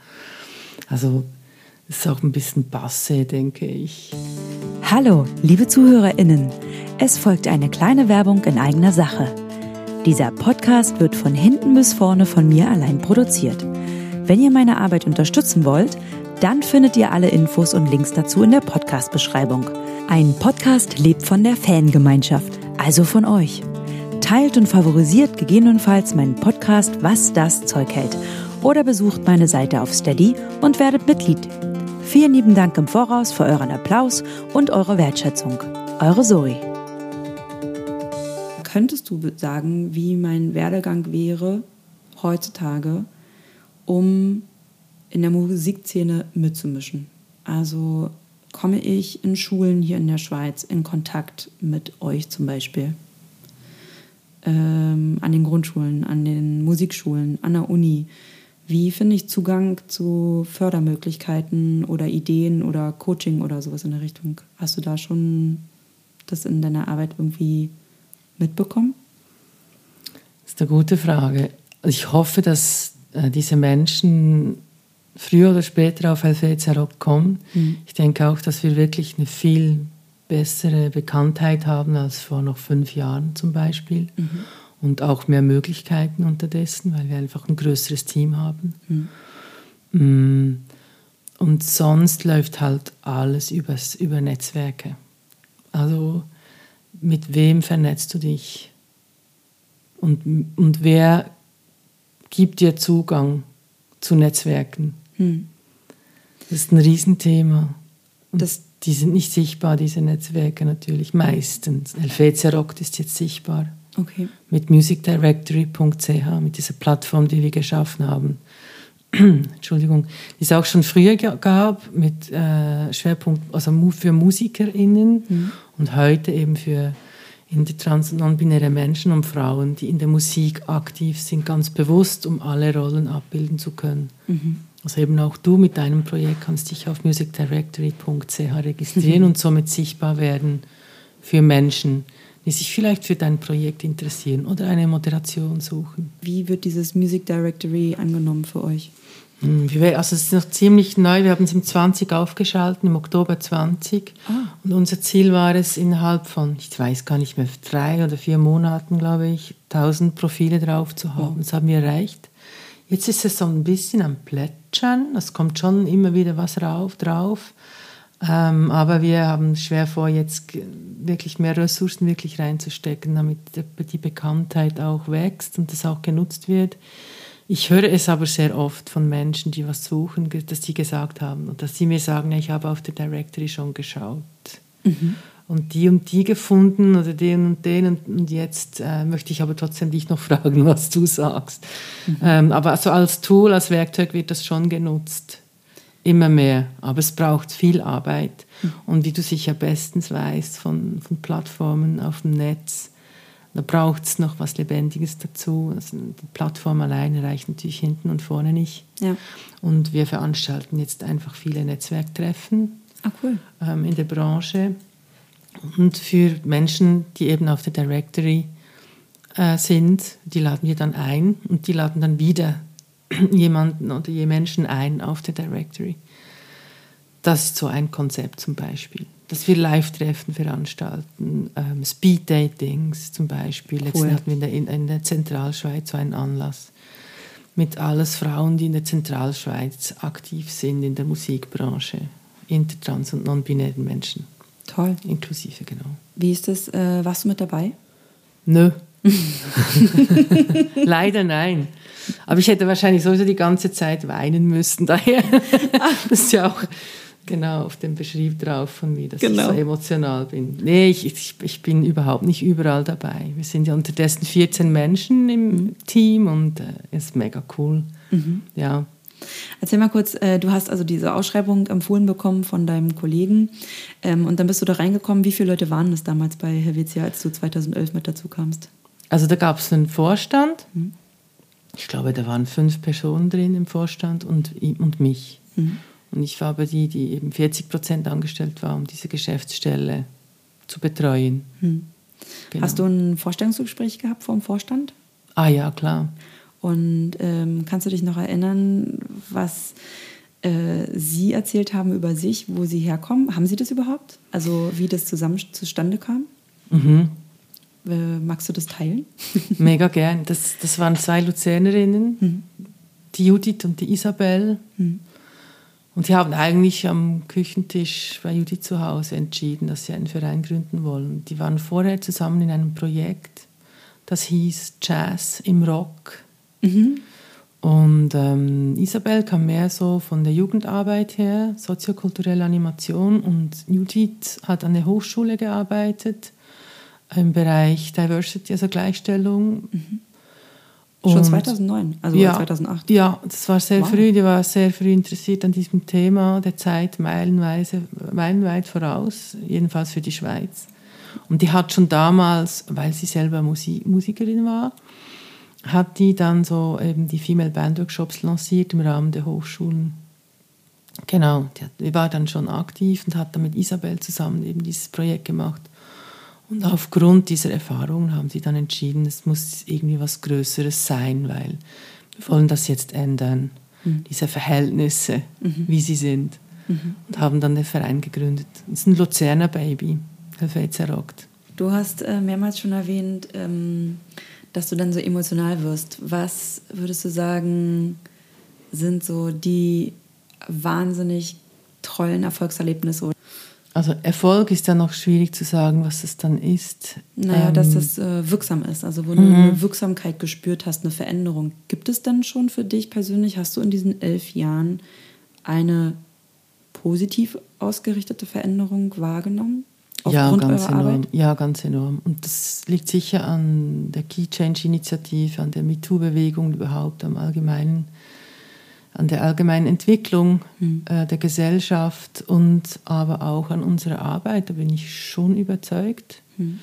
also das ist auch ein bisschen Basse, denke ich. Hallo, liebe ZuhörerInnen. Es folgt eine kleine Werbung in eigener Sache. Dieser Podcast wird von hinten bis vorne von mir allein produziert. Wenn ihr meine Arbeit unterstützen wollt, dann findet ihr alle Infos und Links dazu in der Podcast-Beschreibung. Ein Podcast lebt von der Fangemeinschaft, also von euch. Teilt und favorisiert gegebenenfalls meinen Podcast Was das Zeug hält oder besucht meine Seite auf Steady und werdet Mitglied. Vielen lieben Dank im Voraus für euren Applaus und eure Wertschätzung. Eure Zoe. Könntest du sagen, wie mein Werdegang wäre heutzutage, um in der Musikszene mitzumischen? Also komme ich in Schulen hier in der Schweiz in Kontakt mit euch zum Beispiel? Ähm, an den Grundschulen, an den Musikschulen, an der Uni. Wie finde ich Zugang zu Fördermöglichkeiten oder Ideen oder Coaching oder sowas in der Richtung? Hast du da schon das in deiner Arbeit irgendwie mitbekommen? Das ist eine gute Frage. Ich hoffe, dass äh, diese Menschen früher oder später auf Helvetia Rock kommen. Ich denke auch, dass wir wirklich eine viel bessere Bekanntheit haben als vor noch fünf Jahren zum Beispiel. Und auch mehr Möglichkeiten unterdessen, weil wir einfach ein größeres Team haben. Mm. Und sonst läuft halt alles übers, über Netzwerke. Also mit wem vernetzt du dich? Und, und wer gibt dir Zugang zu Netzwerken? Hm. Das ist ein Riesenthema. Und Das- die sind nicht sichtbar, diese Netzwerke natürlich, meistens. Helvetia Rock ist jetzt sichtbar Okay. mit musicdirectory.ch, mit dieser Plattform, die wir geschaffen haben. Entschuldigung, die es auch schon früher gab, mit äh, Schwerpunkt also für MusikerInnen und heute eben für intertrans- und non-binäre Menschen und Frauen, die in der Musik aktiv sind, ganz bewusst, um alle Rollen abbilden zu können. Also eben auch du mit deinem Projekt kannst dich auf musicdirectory.ch registrieren und somit sichtbar werden für Menschen, die sich vielleicht für dein Projekt interessieren oder eine Moderation suchen. Wie wird dieses Music Directory angenommen für euch? Hm, Also es ist noch ziemlich neu. Wir haben es im 20 aufgeschaltet, im Oktober 20. Und unser Ziel war es innerhalb von, ich weiß gar nicht mehr, drei oder vier Monaten, glaube ich, 1000 Profile drauf zu haben. Das haben wir erreicht. Jetzt ist es so ein bisschen am Plätschern. Es kommt schon immer wieder was rauf, drauf. Ähm, aber wir haben schwer vor, jetzt wirklich mehr Ressourcen wirklich reinzustecken, damit die- die Bekanntheit auch wächst und das auch genutzt wird. Ich höre es aber sehr oft von Menschen, die was suchen, dass sie gesagt haben und dass sie mir sagen, ich habe auf der Directory schon geschaut mhm. Und die und die gefunden oder den und den und, und jetzt äh, möchte ich aber trotzdem dich noch fragen, was du sagst. Mhm. Ähm, aber also als Tool, als Werkzeug wird das schon genutzt. Immer mehr, aber es braucht viel Arbeit. Mhm. Und wie du sicher bestens weißt von, von Plattformen auf dem Netz, da braucht es noch was Lebendiges dazu. Also die Plattform alleine reicht natürlich hinten und vorne nicht. Ja. Und wir veranstalten jetzt einfach viele Netzwerktreffen ah, cool. ähm, in der Branche. Und für Menschen, die eben auf der Directory äh, sind, die laden wir dann ein und die laden dann wieder jemanden oder je Menschen ein auf der Directory. Das ist so ein Konzept zum Beispiel dass wir Live-Treffen veranstalten, ähm, Speed-Datings zum Beispiel. Cool. Letztens hatten wir in der, in, in der Zentralschweiz so einen Anlass mit alles Frauen, die in der Zentralschweiz aktiv sind in der Musikbranche, intertrans und non-binären Menschen. Toll. Inklusive, genau. Wie ist das? Äh, warst du mit dabei? Nö. Leider nein. Aber ich hätte wahrscheinlich sowieso die ganze Zeit weinen müssen. Daher, das ist ja auch Genau, auf dem Beschrieb drauf von mir, dass genau. ich so emotional bin. Nee, ich, ich, ich bin überhaupt nicht überall dabei. Wir sind ja unterdessen 14 Menschen im mhm. Team und äh, ist mega cool. Mhm. Ja. Erzähl mal kurz, äh, du hast also diese Ausschreibung empfohlen bekommen von deinem Kollegen ähm, und dann bist du da reingekommen. Wie viele Leute waren es damals bei Helvetia, als du 2011 mit dazu kamst? Also da gab es einen Vorstand. Mhm. Ich glaube, da waren fünf Personen drin im Vorstand und, und mich. Mhm. Und ich war aber die, die eben 40 Prozent angestellt war, um diese Geschäftsstelle zu betreuen. Hm. Genau. Hast du ein Vorstellungsgespräch gehabt vom Vorstand? Ah ja, klar. Und ähm, kannst du dich noch erinnern, was äh, Sie erzählt haben über sich, wo Sie herkommen? Haben Sie das überhaupt? Also wie das zusammen zustande kam? Mhm. Äh, magst du das teilen? Mega gern. Das, das waren zwei Luzernerinnen, mhm. die Judith und die Isabel. Mhm. Und sie haben eigentlich am Küchentisch bei Judith zu Hause entschieden, dass sie einen Verein gründen wollen. Die waren vorher zusammen in einem Projekt, das hieß Jazz im Rock. Mhm. Und ähm, Isabel kam mehr so von der Jugendarbeit her, soziokulturelle Animation. Und Judith hat an der Hochschule gearbeitet im Bereich Diversity, also Gleichstellung. Mhm. Schon 2009, also ja, 2008. Ja, das war sehr wow. früh. Die war sehr früh interessiert an diesem Thema der Zeit, meilenweise, meilenweit voraus, jedenfalls für die Schweiz. Und die hat schon damals, weil sie selber Musik, Musikerin war, hat die dann so eben die Female Band Workshops lanciert im Rahmen der Hochschulen. Genau, die, war dann schon aktiv und hat dann mit Isabel zusammen eben dieses Projekt gemacht. Und aufgrund dieser Erfahrungen haben sie dann entschieden, es muss irgendwie was Größeres sein, weil wir wollen das jetzt ändern, mhm. diese Verhältnisse, mhm. wie sie sind. Mhm. Und haben dann den Verein gegründet. Es ist ein Luzerner Baby, Helvetia rockt. Du hast äh, mehrmals schon erwähnt, ähm, dass du dann so emotional wirst. Was würdest du sagen, sind so die wahnsinnig tollen Erfolgserlebnisse also Erfolg ist ja noch schwierig zu sagen, was es dann ist. Naja, ähm, dass das äh, wirksam ist, also wo du mhm. eine Wirksamkeit gespürt hast, eine Veränderung. Gibt es denn schon für dich persönlich, hast du in diesen elf Jahren eine positiv ausgerichtete Veränderung wahrgenommen? Ja, ganz enorm. Arbeit? Ja, ganz enorm. Und das liegt sicher an der Key Change Initiative, an der MeToo-Bewegung überhaupt, am allgemeinen an der allgemeinen Entwicklung mhm. äh, der Gesellschaft und aber auch an unserer Arbeit, da bin ich schon überzeugt. Mhm.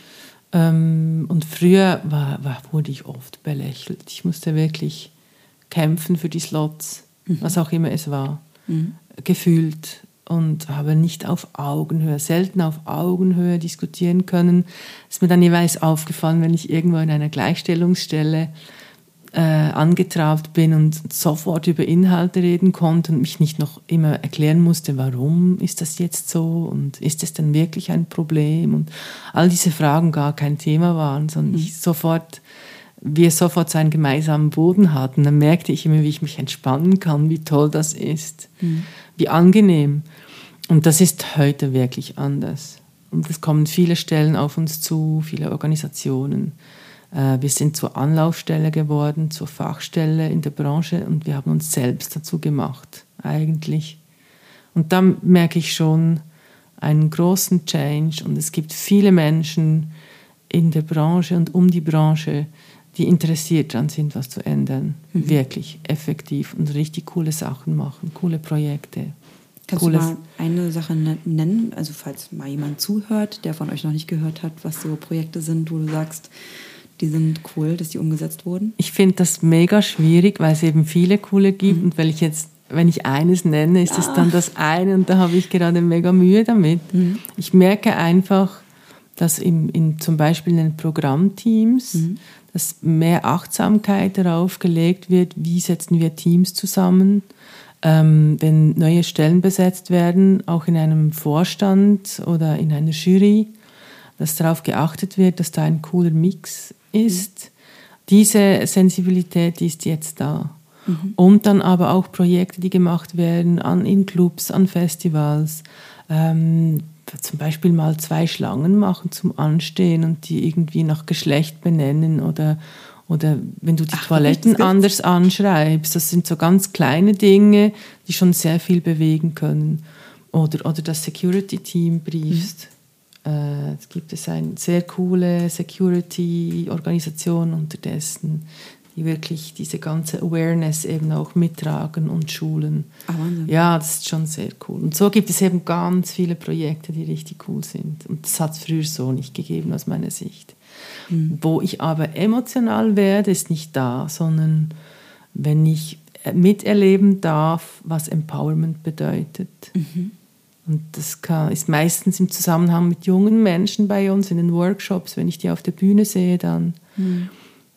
Ähm, und früher war, war, wurde ich oft belächelt. Ich musste wirklich kämpfen für die Slots, mhm. was auch immer es war, mhm. gefühlt und habe nicht auf Augenhöhe, selten auf Augenhöhe diskutieren können. Es ist mir dann jeweils aufgefallen, wenn ich irgendwo in einer Gleichstellungsstelle äh, angetrabt bin und sofort über Inhalte reden konnte und mich nicht noch immer erklären musste, warum ist das jetzt so und ist es denn wirklich ein Problem und all diese Fragen gar kein Thema waren, sondern mhm. ich sofort wir sofort so einen gemeinsamen Boden hatten, dann merkte ich immer, wie ich mich entspannen kann, wie toll das ist, mhm. wie angenehm. Und das ist heute wirklich anders. Und es kommen viele Stellen auf uns zu, viele Organisationen Äh, wir sind zur Anlaufstelle geworden, zur Fachstelle in der Branche und wir haben uns selbst dazu gemacht, eigentlich. Und da merke ich schon einen großen Change und es gibt viele Menschen in der Branche und um die Branche, die interessiert daran sind, was zu ändern. Mhm. Wirklich effektiv und richtig coole Sachen machen, coole Projekte. Kannst Cooles. du mal eine Sache ne-, nennen, also falls mal jemand zuhört, der von euch noch nicht gehört hat, was so Projekte sind, wo du sagst, die sind cool, dass die umgesetzt wurden? Ich finde das mega schwierig, weil es eben viele coole gibt mhm. und weil ich jetzt wenn ich eines nenne, ist es ah. dann das eine und da habe ich gerade mega Mühe damit. Mhm. Ich merke einfach, dass im, in, zum Beispiel in den Programmteams, mhm. Dass mehr Achtsamkeit darauf gelegt wird, wie setzen wir Teams zusammen, ähm, wenn neue Stellen besetzt werden, auch in einem Vorstand oder in einer Jury, dass darauf geachtet wird, dass da ein cooler Mix ist. Diese Sensibilität ist jetzt da. Mhm. Und dann aber auch Projekte, die gemacht werden an, in Clubs, an Festivals. Ähm, zum Beispiel mal zwei Schlangen machen zum Anstehen und die irgendwie nach Geschlecht benennen oder, oder wenn du die Ach, Toiletten anders anschreibst. Das sind so ganz kleine Dinge, die schon sehr viel bewegen können. Oder, oder das Security-Team briefst. Mhm. Äh, es gibt es eine sehr coole Security-Organisation unterdessen, die wirklich diese ganze Awareness eben auch mittragen und schulen. Ah, ja, das ist schon sehr cool. Und so gibt es eben ganz viele Projekte, die richtig cool sind. Und das hat es früher so nicht gegeben aus meiner Sicht. Mhm. Wo ich aber emotional werde, ist nicht da, sondern wenn ich miterleben darf, was Empowerment bedeutet. Mhm. Und das kann, ist meistens im Zusammenhang mit jungen Menschen bei uns in den Workshops, wenn ich die auf der Bühne sehe dann. Mhm.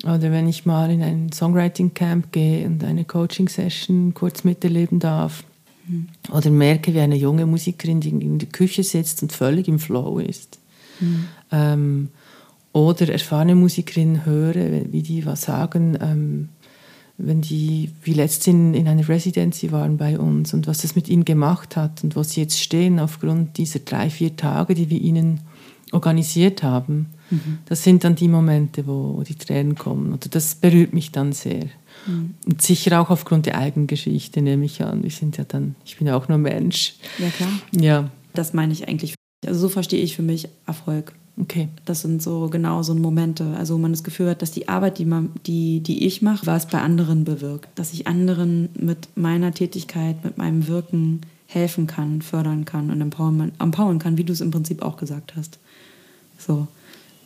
Oder wenn ich mal in ein Songwriting Camp gehe und eine Coaching Session kurz miterleben darf. Mhm. Oder merke, wie eine junge Musikerin, in der Küche sitzt und völlig im Flow ist. Mhm. Ähm, oder erfahrene Musikerin höre, wie die was sagen. Ähm, wenn die wie letztens in einer Residency waren bei uns und was das mit ihnen gemacht hat und wo sie jetzt stehen aufgrund dieser drei, vier Tage, die wir ihnen organisiert haben. Mhm. Das sind dann die Momente, wo, wo die Tränen kommen. Oder das berührt mich dann sehr. Mhm. Und sicher auch aufgrund der eigenen Geschichte, nehme ich an. Wir sind ja dann, ich bin ja auch nur Mensch. Ja, klar. Ja. Das meine ich eigentlich. Also so verstehe ich für mich Erfolg. Okay. Das sind so genau so Momente, also wo man das Gefühl hat, dass die Arbeit, die, man, die, die ich mache, was bei anderen bewirkt. Dass ich anderen mit meiner Tätigkeit, mit meinem Wirken helfen kann, fördern kann und empowern kann, wie du es im Prinzip auch gesagt hast. So.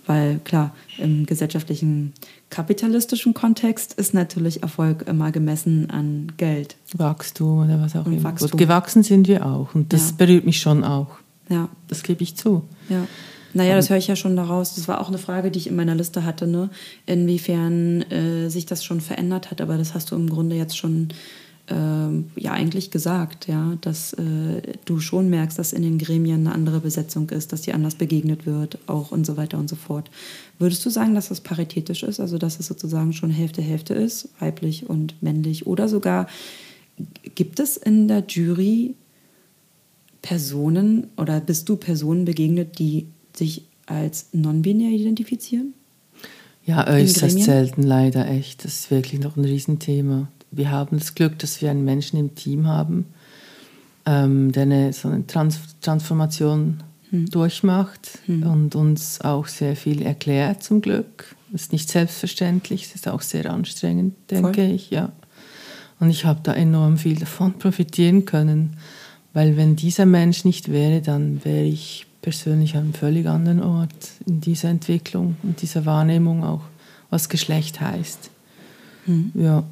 Weil klar, im gesellschaftlichen kapitalistischen Kontext ist natürlich Erfolg immer gemessen an Geld. Wachstum oder was auch immer. Wachstum. Gewachsen sind wir auch und das ja. berührt mich schon auch. Ja. Das gebe ich zu. Ja. Naja, das höre ich ja schon daraus. Das war auch eine Frage, die ich in meiner Liste hatte, ne? inwiefern äh, sich das schon verändert hat. Aber das hast du im Grunde jetzt schon ja eigentlich gesagt, ja, dass äh, du schon merkst, dass in den Gremien eine andere Besetzung ist, dass die anders begegnet wird, auch und so weiter und so fort. Würdest du sagen, dass das paritätisch ist, also dass es sozusagen schon Hälfte Hälfte ist, weiblich und männlich, oder sogar gibt es in der Jury Personen oder bist du Personen begegnet, die sich als non-binär identifizieren? Ja, äußerst selten leider echt. Das ist wirklich noch ein Riesenthema. Wir haben das Glück, dass wir einen Menschen im Team haben, ähm, der eine, so eine Trans Transformation hm. durchmacht hm. und uns auch sehr viel erklärt zum Glück. Das ist nicht selbstverständlich, das ist auch sehr anstrengend, denke Voll. ich. Ja. Und ich habe da enorm viel davon profitieren können, weil wenn dieser Mensch nicht wäre, dann wäre ich persönlich an einem völlig anderen Ort in dieser Entwicklung und dieser Wahrnehmung auch, was Geschlecht heißt. Mhm. Ja.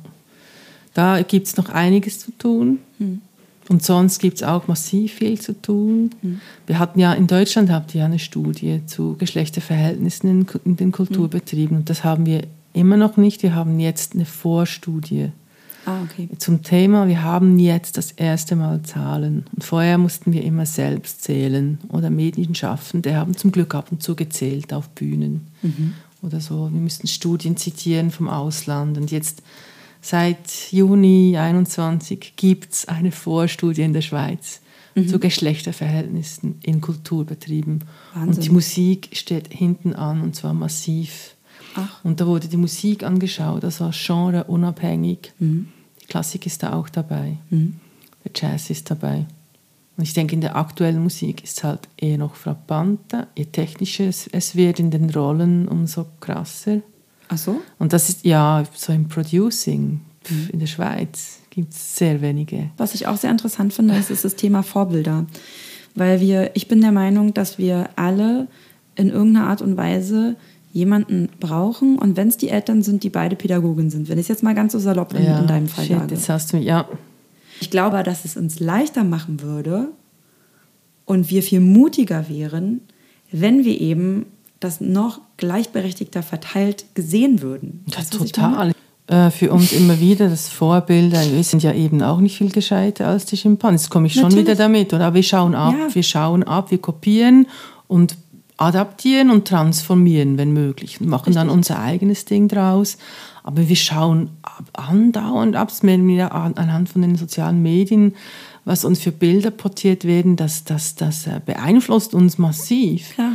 Da gibt es noch einiges zu tun. Mhm. Und sonst gibt es auch massiv viel zu tun. Mhm. Wir hatten ja in Deutschland habt ihr ja eine Studie zu Geschlechterverhältnissen in, in den Kulturbetrieben. Und das haben wir immer noch nicht. Wir haben jetzt eine Vorstudie Ah, okay. Zum Thema, wir haben jetzt das erste Mal Zahlen. Und vorher mussten wir immer selbst zählen. Oder Medienschaffende haben zum Glück ab und zu gezählt auf Bühnen mhm. oder so. Wir müssten Studien zitieren vom Ausland. Und jetzt seit Juni 2021 gibt es eine Vorstudie in der Schweiz mhm. zu Geschlechterverhältnissen in Kulturbetrieben. Wahnsinn. Und die Musik steht hinten an und zwar massiv. Ach. Und da wurde die Musik angeschaut, also Genre unabhängig. Mhm. Die Klassik ist da auch dabei. Mhm. Der Jazz ist dabei. Und ich denke, in der aktuellen Musik ist es halt eher noch frappanter. Je technischer es, es wird in den Rollen, umso krasser. Ach so? Und das ist ja so im Producing mhm. in der Schweiz gibt es sehr wenige. Was ich auch sehr interessant finde, ist, ist das Thema Vorbilder. Weil wir, ich bin der Meinung, dass wir alle in irgendeiner Art und Weise jemanden brauchen und wenn es die Eltern sind, die beide Pädagogen sind. Wenn ich es jetzt mal ganz so salopp in, ja, in deinem Fall shit, sage. Jetzt hast du, ja. Ich glaube, dass es uns leichter machen würde und wir viel mutiger wären, wenn wir eben das noch gleichberechtigter verteilt gesehen würden. Ja, total. Äh, für uns immer wieder das Vorbild. Wir sind ja eben auch nicht viel gescheiter als die Schimpansen. Jetzt komme ich schon Natürlich. wieder damit. Oder? wir schauen ab, ja. wir schauen ab, wir kopieren und adaptieren und transformieren, wenn möglich. Und machen Richtig. dann unser eigenes Ding draus. Aber wir schauen andauernd ab, anhand von den sozialen Medien, was uns für Bilder portiert werden, das, das, das äh, beeinflusst uns massiv. Klar.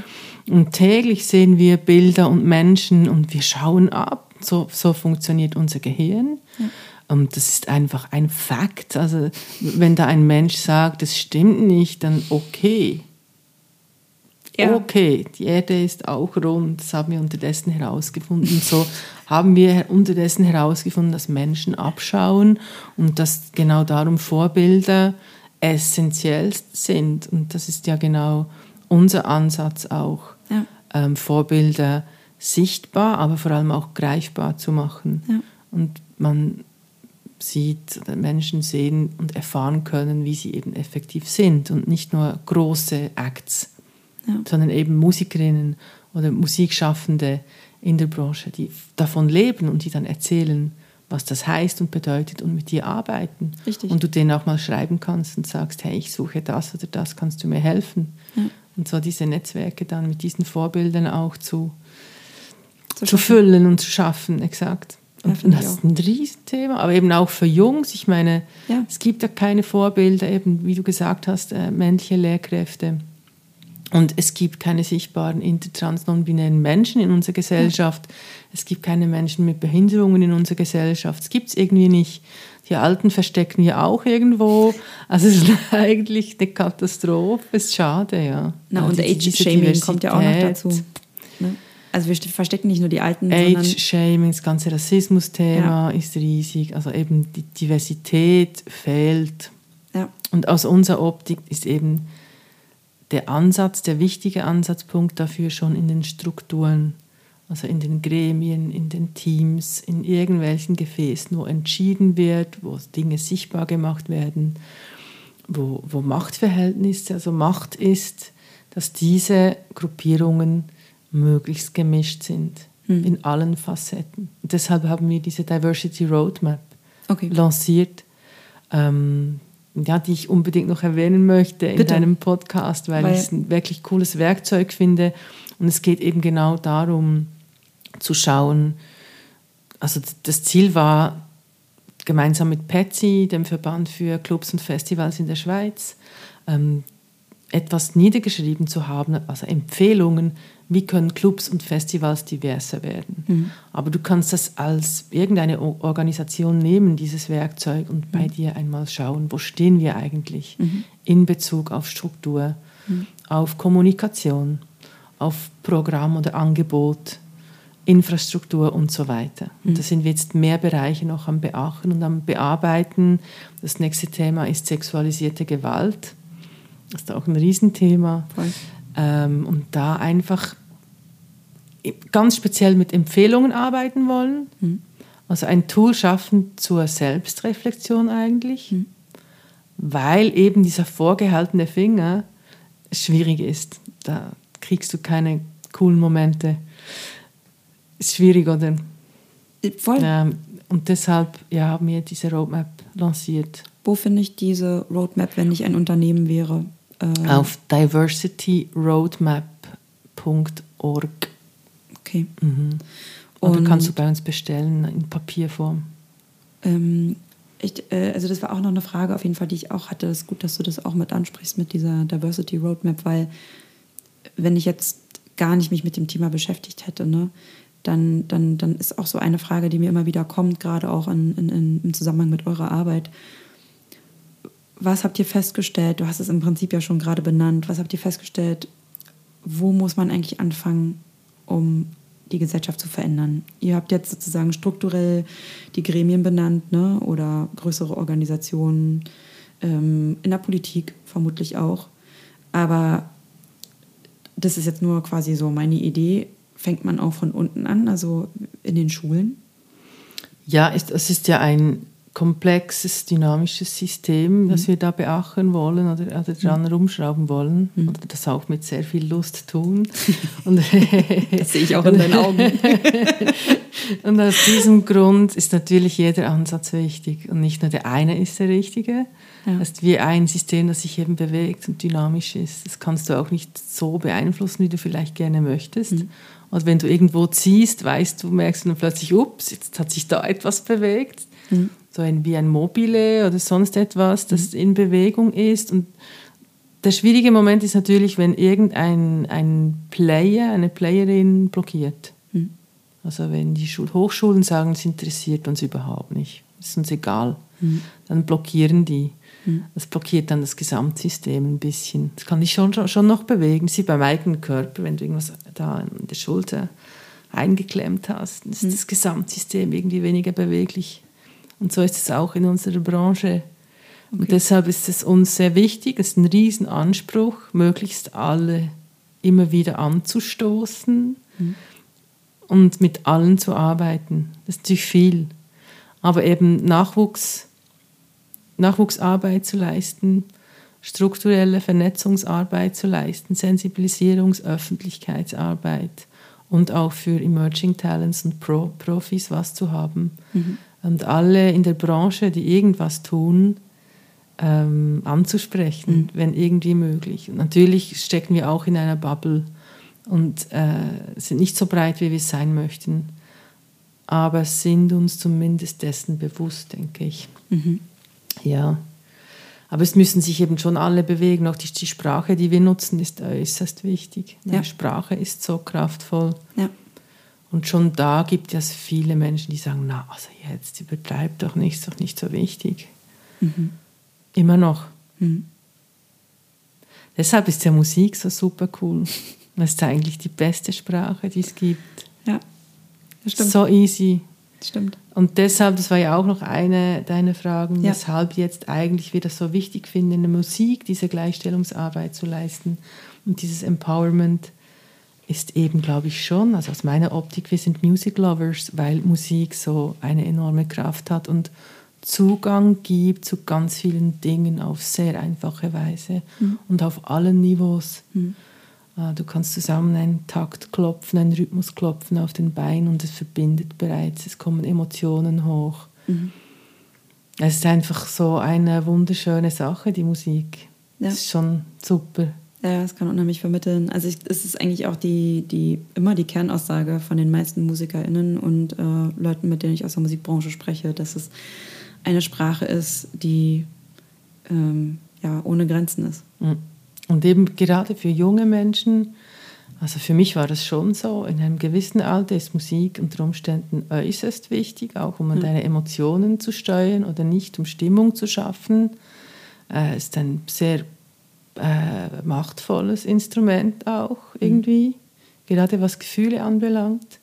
Und täglich sehen wir Bilder und Menschen und wir schauen ab. So, so funktioniert unser Gehirn. Ja. Und das ist einfach ein Fakt. Also wenn da ein Mensch sagt, das stimmt nicht, dann okay. Ja. Okay, die Erde ist auch rund, das haben wir unterdessen herausgefunden. So haben wir unterdessen herausgefunden, dass Menschen abschauen und dass genau darum Vorbilder essentiell sind. Und das ist ja genau unser Ansatz auch, ja. ähm, Vorbilder sichtbar, aber vor allem auch greifbar zu machen. Ja. Und man sieht, Menschen sehen und erfahren können, wie sie eben effektiv sind und nicht nur große Acts, ja. sondern eben Musikerinnen oder Musikschaffende in der Branche, die davon leben und die dann erzählen, was das heißt und bedeutet und mit dir arbeiten. Richtig. Und du denen auch mal schreiben kannst und sagst, hey, ich suche das oder das, kannst du mir helfen? Ja. Und zwar diese Netzwerke dann mit diesen Vorbildern auch zu, zu, zu füllen und zu schaffen, exakt. Und ja, das ist ein Riesenthema, aber eben auch für Jungs. Ich meine, ja. es gibt ja keine Vorbilder, eben wie du gesagt hast, äh, männliche Lehrkräfte. Und es gibt keine sichtbaren intertrans non-binären Menschen in unserer Gesellschaft. Ja. Es gibt keine Menschen mit Behinderungen in unserer Gesellschaft. Es gibt es irgendwie nicht. Die Alten verstecken ja auch irgendwo. Also es ist eigentlich eine Katastrophe. Es ist schade, ja. Na, und Age-Shaming kommt ja auch noch dazu. Ne? Also wir verstecken nicht nur die Alten, Age-Shaming, das ganze Rassismus-Thema ja. ist riesig. Also eben die Diversität fehlt. Ja. Und aus unserer Optik ist eben der Ansatz, der wichtige Ansatzpunkt dafür schon in den Strukturen, also in den Gremien, in den Teams, in irgendwelchen Gefäßen, wo entschieden wird, wo Dinge sichtbar gemacht werden, wo, wo Machtverhältnisse, also Macht ist, dass diese Gruppierungen möglichst gemischt sind mhm. in allen Facetten. Und deshalb haben wir diese Diversity Roadmap okay. lanciert. Ähm, ja, die ich unbedingt noch erwähnen möchte in Bitte. deinem Podcast, weil, weil ich es ein wirklich cooles Werkzeug finde. Und es geht eben genau darum, zu schauen, also das Ziel war, gemeinsam mit PETSI, dem Verband für Clubs und Festivals in der Schweiz, ähm, etwas niedergeschrieben zu haben, also Empfehlungen, wie können Clubs und Festivals diverser werden. Mhm. Aber du kannst das als irgendeine Organisation nehmen, dieses Werkzeug, und bei mhm. dir einmal schauen, wo stehen wir eigentlich mhm. in Bezug auf Struktur, mhm. auf Kommunikation, auf Programm oder Angebot, Infrastruktur und so weiter. Und da mhm. sind wir jetzt mehr Bereiche noch am Beachten und am Bearbeiten. Das nächste Thema ist sexualisierte Gewalt. Das ist auch ein Riesenthema. Ähm, und da einfach ganz speziell mit Empfehlungen arbeiten wollen. Mhm. Also ein Tool schaffen zur Selbstreflexion eigentlich, mhm. weil eben dieser vorgehaltene Finger schwierig ist. Da kriegst du keine coolen Momente. Ist schwierig, oder? Voll. Ähm, und deshalb ja, haben wir diese Roadmap lanciert. Wo finde ich diese Roadmap, wenn ich ein Unternehmen wäre? Äh Auf diversityroadmap.org. Okay. Mhm. Oder Und, kannst du bei uns bestellen in Papierform? Ähm, ich, äh, also das war auch noch eine Frage auf jeden Fall, die ich auch hatte. Es ist gut, dass du das auch mit ansprichst mit dieser Diversity Roadmap, weil wenn ich jetzt gar nicht mich mit dem Thema beschäftigt hätte, ne, dann, dann, dann ist auch so eine Frage, die mir immer wieder kommt, gerade auch in, in, in, im Zusammenhang mit eurer Arbeit. Was habt ihr festgestellt? Du hast es im Prinzip ja schon gerade benannt. Was habt ihr festgestellt? Wo muss man eigentlich anfangen, um die Gesellschaft zu verändern? Ihr habt jetzt sozusagen strukturell die Gremien benannt ne? oder größere Organisationen ähm, in der Politik vermutlich auch. Aber das ist jetzt nur quasi so meine Idee fängt man auch von unten an, also in den Schulen? Ja, es ist ja ein komplexes, dynamisches System, das mhm. wir da beachten wollen oder, oder dran mhm. rumschrauben wollen mhm. oder das auch mit sehr viel Lust tun. Und das sehe ich auch in deinen Augen. und aus diesem Grund ist natürlich jeder Ansatz wichtig und nicht nur der eine ist der richtige. Ja. Das ist wie ein System, das sich eben bewegt und dynamisch ist. Das kannst du auch nicht so beeinflussen, wie du vielleicht gerne möchtest. Und wenn du irgendwo ziehst, weißt du, merkst du dann plötzlich, ups, jetzt hat sich da etwas bewegt. Mhm. So ein, wie ein Mobile oder sonst etwas, das mhm. in Bewegung ist. Und der schwierige Moment ist natürlich, wenn irgendein ein Player, eine Playerin blockiert. Mhm. Also wenn die Schul Hochschulen sagen, es interessiert uns überhaupt nicht, ist uns egal, mhm. dann blockieren die. Das blockiert dann das Gesamtsystem ein bisschen. Das kann dich schon, schon noch bewegen. Sie beim eigenen Körper, wenn du irgendwas da in der Schulter eingeklemmt hast, ist mhm. das Gesamtsystem irgendwie weniger beweglich. Und so ist es auch in unserer Branche. Okay. Und deshalb ist es uns sehr wichtig, es ist ein Riesenanspruch, möglichst alle immer wieder anzustoßen mhm. und mit allen zu arbeiten. Das ist natürlich viel. Aber eben Nachwuchs Nachwuchsarbeit zu leisten, strukturelle Vernetzungsarbeit zu leisten, Sensibilisierungs-, Öffentlichkeitsarbeit und auch für Emerging Talents und Pro Profis was zu haben. Mhm. Und alle in der Branche, die irgendwas tun, ähm, anzusprechen, mhm. wenn irgendwie möglich. Und natürlich stecken wir auch in einer Bubble und äh, sind nicht so breit, wie wir sein möchten, aber sind uns zumindest dessen bewusst, denke ich. Mhm. Ja. Aber es müssen sich eben schon alle bewegen. Auch die, die Sprache, die wir nutzen, ist äußerst wichtig. Ja. Sprache ist so kraftvoll. Ja. Und schon da gibt es viele Menschen, die sagen, na, also jetzt übertreibt doch nicht, ist doch nicht so wichtig. Mhm. Immer noch. Mhm. Deshalb ist ja Musik so super cool. Das ist eigentlich die beste Sprache, die es gibt. Ja, das stimmt. So easy. Stimmt. Und deshalb, das war ja auch noch eine deiner Fragen, ja. weshalb jetzt eigentlich wir das so wichtig finden, in der Musik diese Gleichstellungsarbeit zu leisten und dieses Empowerment ist eben, glaube ich, schon, also aus meiner Optik, wir sind Music Lovers, weil Musik so eine enorme Kraft hat und Zugang gibt zu ganz vielen Dingen auf sehr einfache Weise mhm. und auf allen Niveaus. Mhm. Ah, du kannst zusammen einen Takt klopfen, einen Rhythmus klopfen auf den Beinen und es verbindet bereits, es kommen Emotionen hoch. Mhm. Es ist einfach so eine wunderschöne Sache, die Musik. Ja. Es ist schon super. Ja, es kann unheimlich vermitteln. Also ich, es ist eigentlich auch die, die, immer die Kernaussage von den meisten MusikerInnen und äh, Leuten, mit denen ich aus der Musikbranche spreche, dass es eine Sprache ist, die ähm, ja, ohne Grenzen ist. Mhm. Und eben gerade für junge Menschen, also für mich war das schon so, in einem gewissen Alter ist Musik unter Umständen äußerst wichtig, auch um mhm. deine Emotionen zu steuern oder nicht, um Stimmung zu schaffen. Es äh, ist ein sehr äh, machtvolles Instrument auch irgendwie, mhm. gerade was Gefühle anbelangt.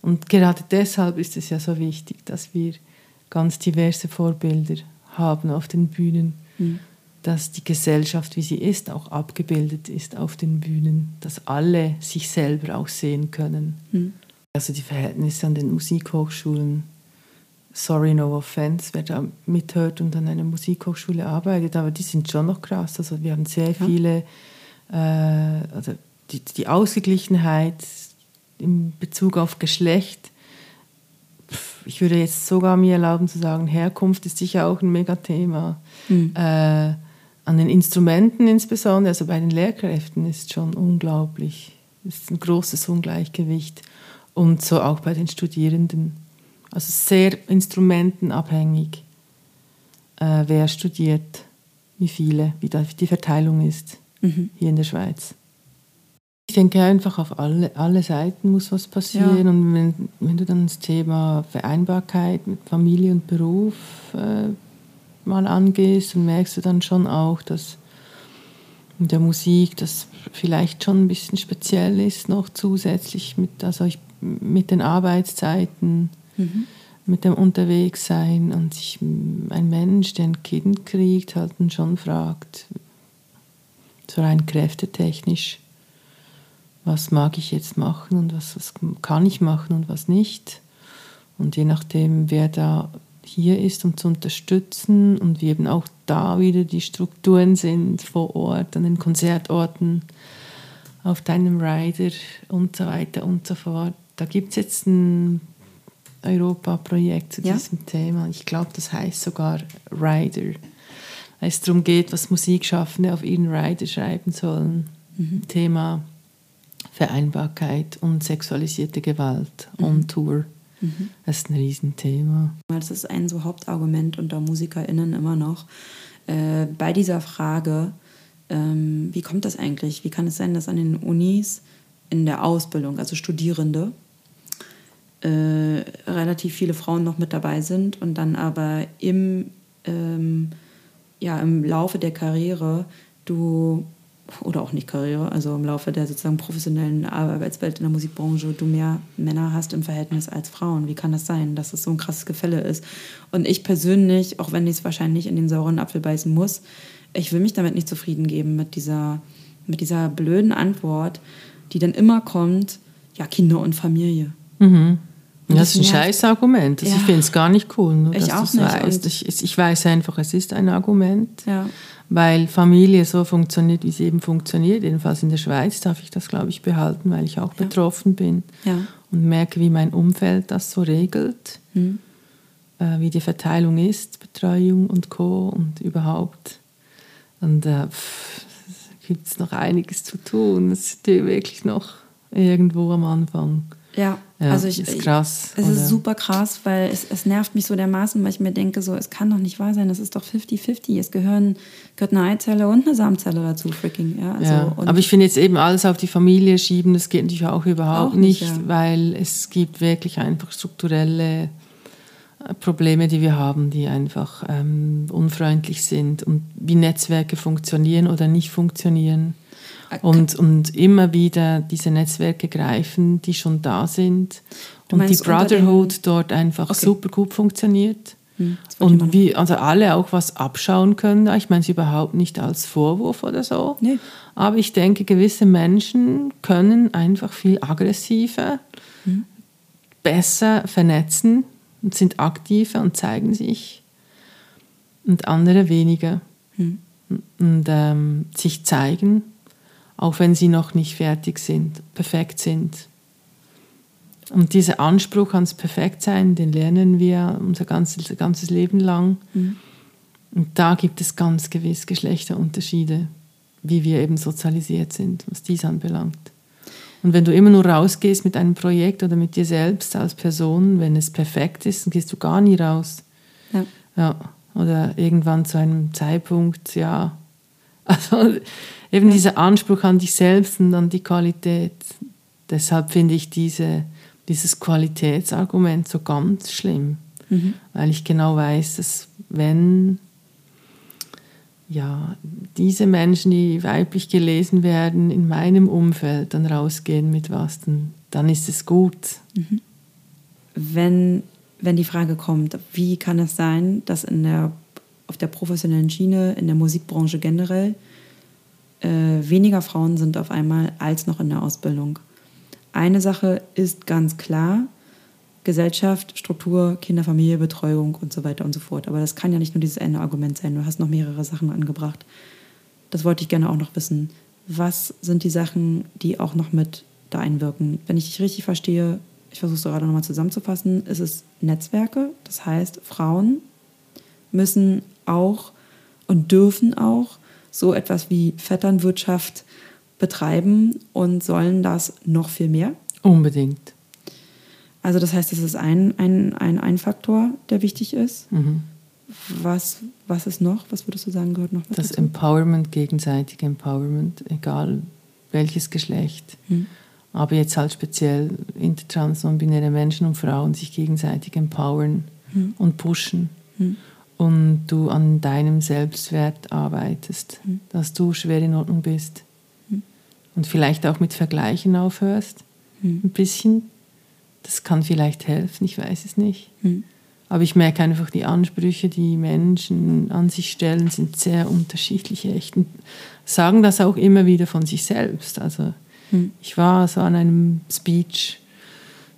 Und gerade deshalb ist es ja so wichtig, dass wir ganz diverse Vorbilder haben auf den Bühnen. Mhm dass die Gesellschaft, wie sie ist, auch abgebildet ist auf den Bühnen, dass alle sich selber auch sehen können. Mhm. Also die Verhältnisse an den Musikhochschulen, sorry, no offense, wer da mithört und an einer Musikhochschule arbeitet, aber die sind schon noch krass. Also wir haben sehr viele, äh, also die, die Ausgeglichenheit in Bezug auf Geschlecht, ich würde jetzt sogar mir erlauben zu sagen, Herkunft ist sicher auch ein Megathema. Mhm. Äh, an den Instrumenten insbesondere, also bei den Lehrkräften ist schon unglaublich. Es ist ein großes Ungleichgewicht. Und so auch bei den Studierenden. Also sehr instrumentenabhängig, äh, wer studiert, wie viele, wie die Verteilung ist mhm. hier in der Schweiz. Ich denke einfach, auf alle, alle Seiten muss was passieren. Ja. Und wenn, wenn du dann das Thema Vereinbarkeit mit Familie und Beruf äh, mal angehst, dann merkst du dann schon auch, dass in der Musik das vielleicht schon ein bisschen speziell ist, noch zusätzlich mit, also ich, mit den Arbeitszeiten, mhm. mit dem Unterwegssein und sich ein Mensch, der ein Kind kriegt, halt dann schon fragt, so rein kräftetechnisch, was mag ich jetzt machen und was, was kann ich machen und was nicht. Und je nachdem, wer da hier ist, um zu unterstützen und wie eben auch da wieder die Strukturen sind vor Ort, an den Konzertorten, auf deinem Rider und so weiter und so fort. Da gibt es jetzt ein Europa-Projekt zu ja. diesem Thema. Ich glaube, das heißt sogar Rider. Weil es darum geht, was Musikschaffende auf ihren Rider schreiben sollen. Mhm. Thema Vereinbarkeit und sexualisierte Gewalt mhm. on Tour. Mhm. Das ist ein Riesenthema. Das ist ein so Hauptargument unter MusikerInnen immer noch. Äh, bei dieser Frage, ähm, wie kommt das eigentlich? Wie kann es sein, dass an den Unis in der Ausbildung, also Studierende, äh, relativ viele Frauen noch mit dabei sind und dann aber im, ähm, ja, im Laufe der Karriere du oder auch nicht Karriere, also im Laufe der sozusagen professionellen Arbeitswelt in der Musikbranche du mehr Männer hast im Verhältnis als Frauen. Wie kann das sein, dass es so ein krasses Gefälle ist? Und ich persönlich, auch wenn ich es wahrscheinlich in den sauren Apfel beißen muss, ich will mich damit nicht zufrieden geben mit dieser, mit dieser blöden Antwort, die dann immer kommt, ja, Kinder und Familie. Mhm. Das, das, ist ein Scheißargument. Ja. Ich finde es gar nicht cool, dass ich auch nicht. Weißt. Ich, ich weiß einfach, es ist ein Argument. Ja weil Familie so funktioniert, wie sie eben funktioniert. Jedenfalls in der Schweiz darf ich das, glaube ich, behalten, weil ich auch ja. betroffen bin ja. und merke, wie mein Umfeld das so regelt, mhm. äh, wie die Verteilung ist, Betreuung und Co. und überhaupt. Und äh, gibt es noch einiges zu tun. Es ist wirklich noch irgendwo am Anfang. Ja, ja also ich, ist krass. Ich, es ist super krass, weil es, es nervt mich so dermaßen, weil ich mir denke, so, es kann doch nicht wahr sein, das ist doch 50-50. Es gehören, gehört eine Eizelle und eine Samenzelle dazu, freaking. Ja, also, ja. Aber ich finde jetzt eben alles auf die Familie schieben, das geht natürlich auch überhaupt auch nicht, nicht ja. weil es gibt wirklich einfach strukturelle äh, Probleme, die wir haben, die einfach ähm, unfreundlich sind und wie Netzwerke funktionieren oder nicht funktionieren. Und, und immer wieder diese Netzwerke greifen, die schon da sind. und die Brotherhood dort einfach okay. super gut funktioniert. Hm, und wie also alle auch was abschauen können. Ich meine es überhaupt nicht als Vorwurf oder so. Nee. Aber ich denke, gewisse Menschen können einfach viel aggressiver, hm. besser vernetzen und sind aktiver und zeigen sich. Und andere weniger. Hm. Und ähm, sich zeigen auch wenn sie noch nicht fertig sind, perfekt sind. Und dieser Anspruch ans Perfektsein, den lernen wir unser ganzes, ganzes Leben lang. Mhm. Und da gibt es ganz gewiss Geschlechterunterschiede, wie wir eben sozialisiert sind, was dies anbelangt. Und wenn du immer nur rausgehst mit einem Projekt oder mit dir selbst als Person, wenn es perfekt ist, dann gehst du gar nie raus. Ja. ja. Oder irgendwann zu einem Zeitpunkt, ja. Also eben dieser Anspruch an dich selbst und an die Qualität. Deshalb finde ich diese, dieses Qualitätsargument so ganz schlimm, mhm. weil ich genau weiß, dass wenn ja, diese Menschen, die weiblich gelesen werden, in meinem Umfeld dann rausgehen mit was, dann, dann ist es gut. Mhm. Wenn, wenn die Frage kommt, wie kann es sein, dass in der, auf der professionellen Schiene, in der Musikbranche generell, äh, weniger Frauen sind auf einmal als noch in der Ausbildung. Eine Sache ist ganz klar, Gesellschaft, Struktur, Kinderfamilie, Betreuung und so weiter und so fort. Aber das kann ja nicht nur dieses eine Argument sein. Du hast noch mehrere Sachen angebracht. Das wollte ich gerne auch noch wissen. Was sind die Sachen, die auch noch mit da einwirken? Wenn ich dich richtig verstehe, ich versuche es gerade nochmal zusammenzufassen, ist es Netzwerke. Das heißt, Frauen müssen auch und dürfen auch so etwas wie Vetternwirtschaft betreiben und sollen das noch viel mehr? Unbedingt. Also das heißt, das ist ein, ein, ein, ein Faktor, der wichtig ist. Mhm. Was, was ist noch? Was würdest du sagen, gehört noch mit Das dazu? Empowerment, gegenseitige Empowerment, egal welches Geschlecht. Mhm. Aber jetzt halt speziell intertrans, non-binäre Menschen und Frauen sich gegenseitig empowern mhm. und pushen. Und du an deinem Selbstwert arbeitest, mhm. dass du schwer in Ordnung bist. Mhm. Und vielleicht auch mit Vergleichen aufhörst. Mhm. Ein bisschen. Das kann vielleicht helfen, ich weiß es nicht. Aber ich merke einfach, die Ansprüche, die Menschen an sich stellen, sind sehr unterschiedlich echt und sagen das auch immer wieder von sich selbst. Also hm. ich war so an einem Speech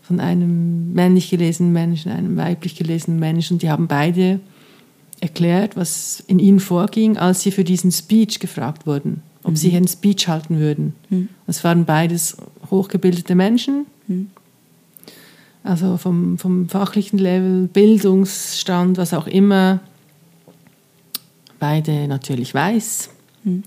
von einem männlich gelesenen Menschen, einem weiblich gelesenen Menschen und die haben beide erklärt, was in ihnen vorging, als sie für diesen Speech gefragt wurden, ob mhm. sie einen Speech halten würden. Mhm. Es waren beides hochgebildete Menschen. Mhm also vom, vom fachlichen Level, Bildungsstand, was auch immer, beide natürlich weiß. Mhm.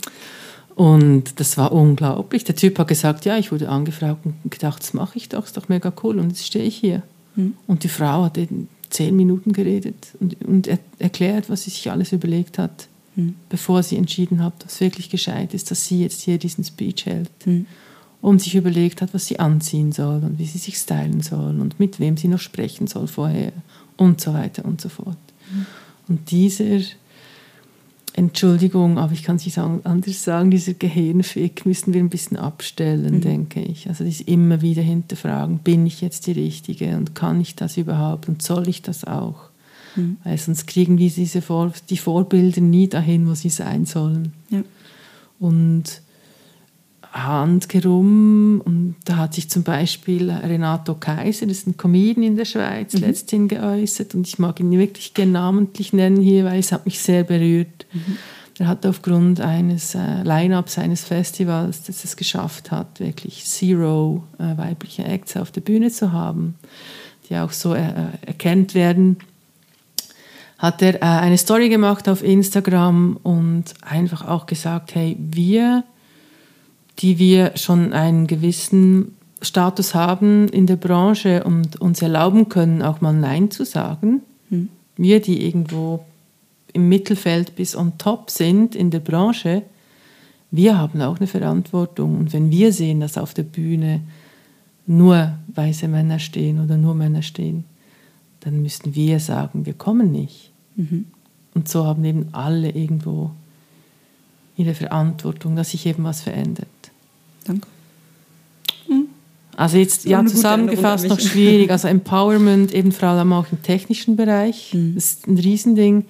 Und das war unglaublich. Der Typ hat gesagt, ja, ich wurde angefragt und gedacht, das mache ich doch, ist doch mega cool. Und jetzt stehe ich hier. Mhm. Und die Frau hat in zehn Minuten geredet und, und er, erklärt, was sie sich alles überlegt hat, mhm. bevor sie entschieden hat, dass es wirklich gescheit ist, dass sie jetzt hier diesen Speech hält. Mhm und sich überlegt hat, was sie anziehen soll und wie sie sich stylen soll und mit wem sie noch sprechen soll vorher und so weiter und so fort. Mhm. Und dieser, Entschuldigung, aber ich kann es nicht anders sagen, dieser Gehirnfick müssen wir ein bisschen abstellen, mhm. denke ich. Also das immer wieder hinterfragen, bin ich jetzt die Richtige und kann ich das überhaupt und soll ich das auch? Mhm. Weil sonst kriegen wir diese Vor die Vorbilder nie dahin, wo sie sein sollen. Ja. Und handgerum. Und da hat sich zum Beispiel Renato Kaiser, das ist ein Comedian in der Schweiz, mhm. letzthin geäußert. Und ich mag ihn wirklich namentlich nennen hier, weil es hat mich sehr berührt. Mhm. Er hat aufgrund eines äh, Line-Ups eines Festivals, das es geschafft hat, wirklich zero äh, weibliche Acts auf der Bühne zu haben, die auch so äh, erkennt werden, hat er äh, eine Story gemacht auf Instagram und einfach auch gesagt, hey, wir die wir schon einen gewissen Status haben in der Branche und uns erlauben können, auch mal Nein zu sagen. Mhm. Wir, die irgendwo im Mittelfeld bis on top sind in der Branche, wir haben auch eine Verantwortung. Und wenn wir sehen, dass auf der Bühne nur weiße Männer stehen oder nur Männer stehen, dann müssen wir sagen, wir kommen nicht. Mhm. Und so haben eben alle irgendwo ihre Verantwortung, dass sich eben was verändert. Danke. Hm. Also jetzt, ja, zusammengefasst noch schwierig. Also Empowerment eben vor allem auch im technischen Bereich. Mhm. Das ist ein Riesending.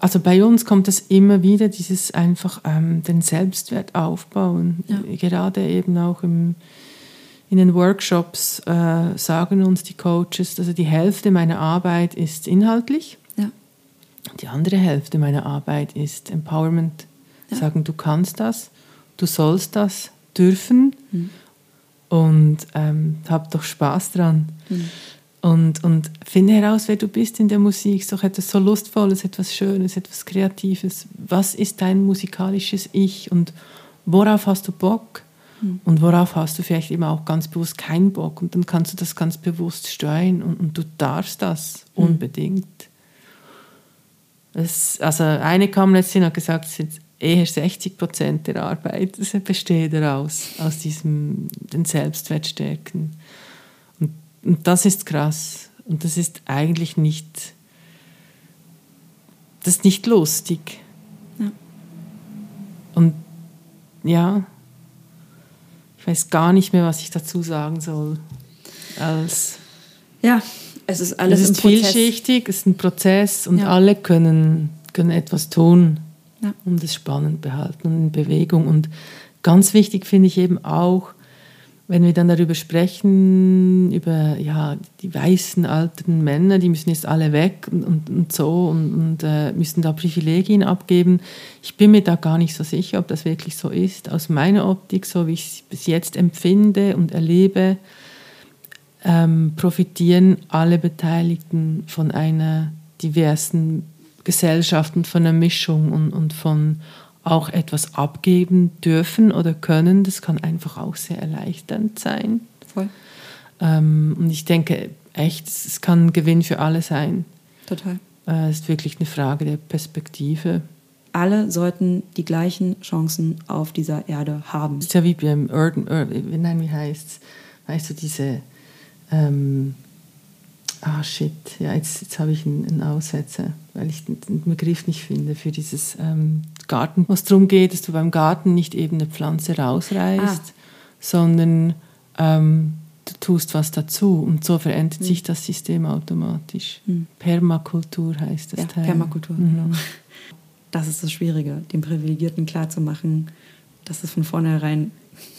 Also bei uns kommt das immer wieder, dieses einfach ähm, den Selbstwert aufbauen. Ja. Gerade eben auch im, in den Workshops äh, sagen uns die Coaches, also die Hälfte meiner Arbeit ist inhaltlich. Ja. Die andere Hälfte meiner Arbeit ist Empowerment. Ja. Sagen, du kannst das, du sollst das, dürfen mhm. und ähm, hab doch Spaß dran. Mhm. Und, und finde heraus, wer du bist in der Musik. Ist doch etwas so Lustvolles, etwas Schönes, etwas Kreatives. Was ist dein musikalisches Ich und worauf hast du Bock? Mhm. Und worauf hast du vielleicht eben auch ganz bewusst keinen Bock? Und dann kannst du das ganz bewusst steuern und, und du darfst das mhm. unbedingt. Es, also eine kam letztens und hat gesagt, eher 60 Prozent der Arbeit besteht daraus, aus diesem den Selbstwert stärken. Und, und das ist krass. Und das ist eigentlich nicht, das ist nicht lustig. Ja. Und ja, ich weiß gar nicht mehr, was ich dazu sagen soll. Als ja, es ist alles es ist vielschichtig, es ist ein Prozess und ja. alle können, können etwas tun ja. und es spannend behalten und in Bewegung. Und ganz wichtig finde ich eben auch, wenn wir dann darüber sprechen, über ja, die weißen alten Männer, die müssen jetzt alle weg und, und, und so und, und äh, müssen da Privilegien abgeben. Ich bin mir da gar nicht so sicher, ob das wirklich so ist. Aus meiner Optik, so wie ich es bis jetzt empfinde und erlebe, ähm, profitieren alle Beteiligten von einer diversen Gesellschaften von einer Mischung und, und von auch etwas abgeben dürfen oder können. Das kann einfach auch sehr erleichternd sein. Voll. Ähm, und ich denke echt, es kann ein Gewinn für alle sein. Total. Äh, es ist wirklich eine Frage der Perspektive. alle sollten die gleichen Chancen auf dieser Erde haben. Das ist ja wie beim Urban, Urban nein, wie heißt es? Weißt du, diese, ähm, ah shit, ja, jetzt, jetzt habe ich einen, einen Aussetzer, weil ich den, den, Begriff nicht finde für dieses ähm, Garten, was darum geht, dass du beim Garten nicht eben eine Pflanze rausreißt, ah. sondern ähm, du tust was dazu und so verändert mhm. sich das System automatisch. Mhm. Permakultur heißt das ja, Teil. Permakultur, mhm. genau. Das ist das Schwierige, den Privilegierten klarzumachen, dass es von vornherein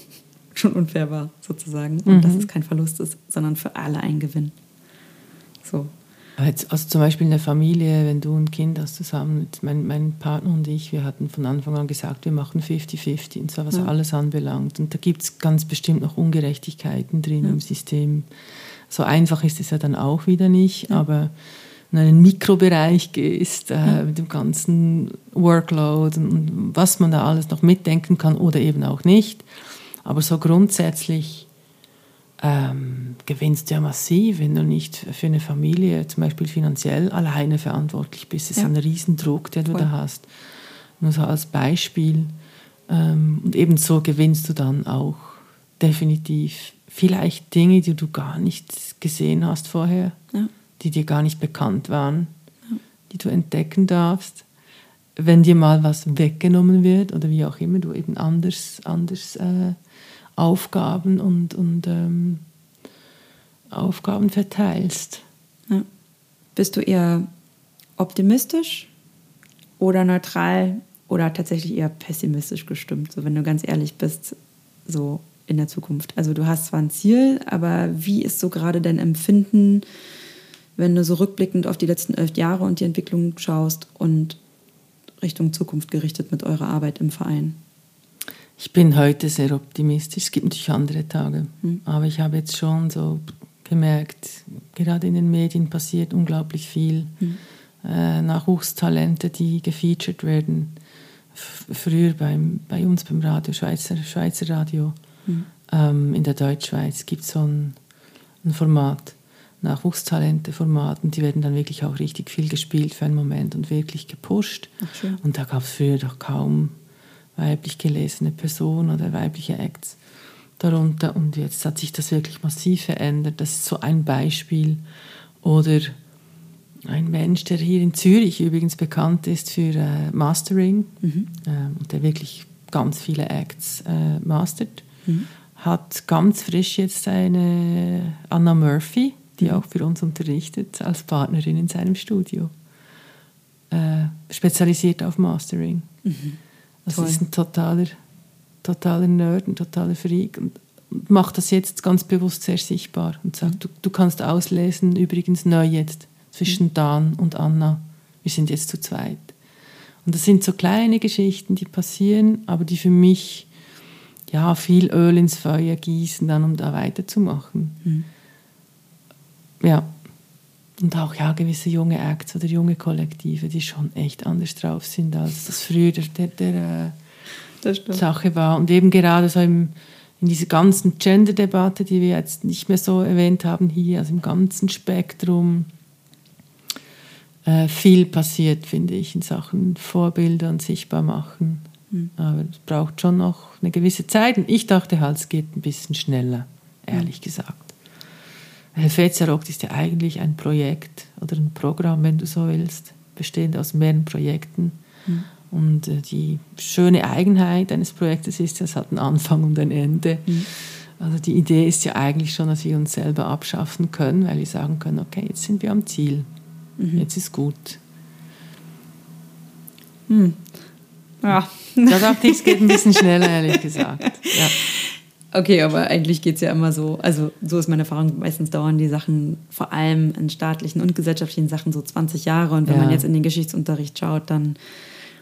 schon unfair war, sozusagen. Und dass mhm. es kein Verlust ist, sondern für alle ein Gewinn. So. Also zum Beispiel in der Familie, wenn du ein Kind hast zusammen, mein, mein Partner und ich, wir hatten von Anfang an gesagt, wir machen 50-50 und zwar was ja. alles anbelangt. Und da gibt es ganz bestimmt noch Ungerechtigkeiten drin ja. im System. So einfach ist es ja dann auch wieder nicht, ja. aber in einen Mikrobereich gehst, äh, mit dem ganzen Workload und was man da alles noch mitdenken kann oder eben auch nicht. Aber so grundsätzlich ähm, gewinnst du ja massiv, wenn du nicht für eine Familie zum Beispiel finanziell alleine verantwortlich bist. Das ist ja. ein Riesendruck, den du Voll. da hast. Nur so als Beispiel. Ähm, und ebenso gewinnst du dann auch definitiv vielleicht Dinge, die du gar nicht gesehen hast vorher, ja. die dir gar nicht bekannt waren, ja. die du entdecken darfst. Wenn dir mal was weggenommen wird oder wie auch immer, du eben anders, anders äh, Aufgaben und, und ähm, Aufgaben verteilst. Ja. Bist du eher optimistisch oder neutral oder tatsächlich eher pessimistisch gestimmt, so wenn du ganz ehrlich bist, so in der Zukunft? Also du hast zwar ein Ziel, aber wie ist so gerade dein Empfinden, wenn du so rückblickend auf die letzten elf Jahre und die Entwicklung schaust und Richtung Zukunft gerichtet mit eurer Arbeit im Verein? Ich bin heute sehr optimistisch. Es gibt natürlich andere Tage. Mhm. Aber ich habe jetzt schon so gemerkt, gerade in den Medien passiert unglaublich viel. Mhm. Äh, Nachwuchstalente, die gefeatured werden. F früher beim, bei uns beim Radio, Schweizer, Schweizer Radio, mhm. ähm, in der Deutschschweiz gibt es so ein, ein Format, Nachwuchstalente-Format, und die werden dann wirklich auch richtig viel gespielt für einen Moment und wirklich gepusht. Und da gab es früher doch kaum weiblich gelesene Person oder weibliche Acts darunter. Und jetzt hat sich das wirklich massiv verändert. Das ist so ein Beispiel. Oder ein Mensch, der hier in Zürich übrigens bekannt ist für äh, Mastering mhm. äh, der wirklich ganz viele Acts äh, mastert, mhm. hat ganz frisch jetzt eine Anna Murphy, die mhm. auch für uns unterrichtet, als Partnerin in seinem Studio. Äh, spezialisiert auf Mastering. Das Toll. ist ein totaler, totaler Nerd, ein totaler Freak und macht das jetzt ganz bewusst sehr sichtbar und sagt, mhm. du, du kannst auslesen, übrigens neu jetzt, zwischen mhm. Dan und Anna. Wir sind jetzt zu zweit. Und das sind so kleine Geschichten, die passieren, aber die für mich ja, viel Öl ins Feuer gießen, dann, um da weiterzumachen. Mhm. Ja. Und auch ja, gewisse junge Acts oder junge Kollektive, die schon echt anders drauf sind, als das früher der, der, der äh, Sache war. Und eben gerade so im, in dieser ganzen Gender-Debatte, die wir jetzt nicht mehr so erwähnt haben hier, also im ganzen Spektrum, äh, viel passiert, finde ich, in Sachen Vorbilder und sichtbar machen. Mhm. Aber es braucht schon noch eine gewisse Zeit. Und ich dachte halt, es geht ein bisschen schneller, ehrlich mhm. gesagt. Rock ist ja eigentlich ein Projekt oder ein Programm, wenn du so willst, bestehend aus mehreren Projekten. Mhm. Und äh, die schöne Eigenheit eines Projektes ist, es hat einen Anfang und ein Ende. Mhm. Also die Idee ist ja eigentlich schon, dass wir uns selber abschaffen können, weil wir sagen können, okay, jetzt sind wir am Ziel, mhm. jetzt ist gut. Mhm. Ja. Da dachte ich, es geht ein bisschen schneller, ehrlich gesagt. Ja. Okay, aber eigentlich geht es ja immer so, also so ist meine Erfahrung, meistens dauern die Sachen vor allem in staatlichen und gesellschaftlichen Sachen so 20 Jahre und wenn ja. man jetzt in den Geschichtsunterricht schaut, dann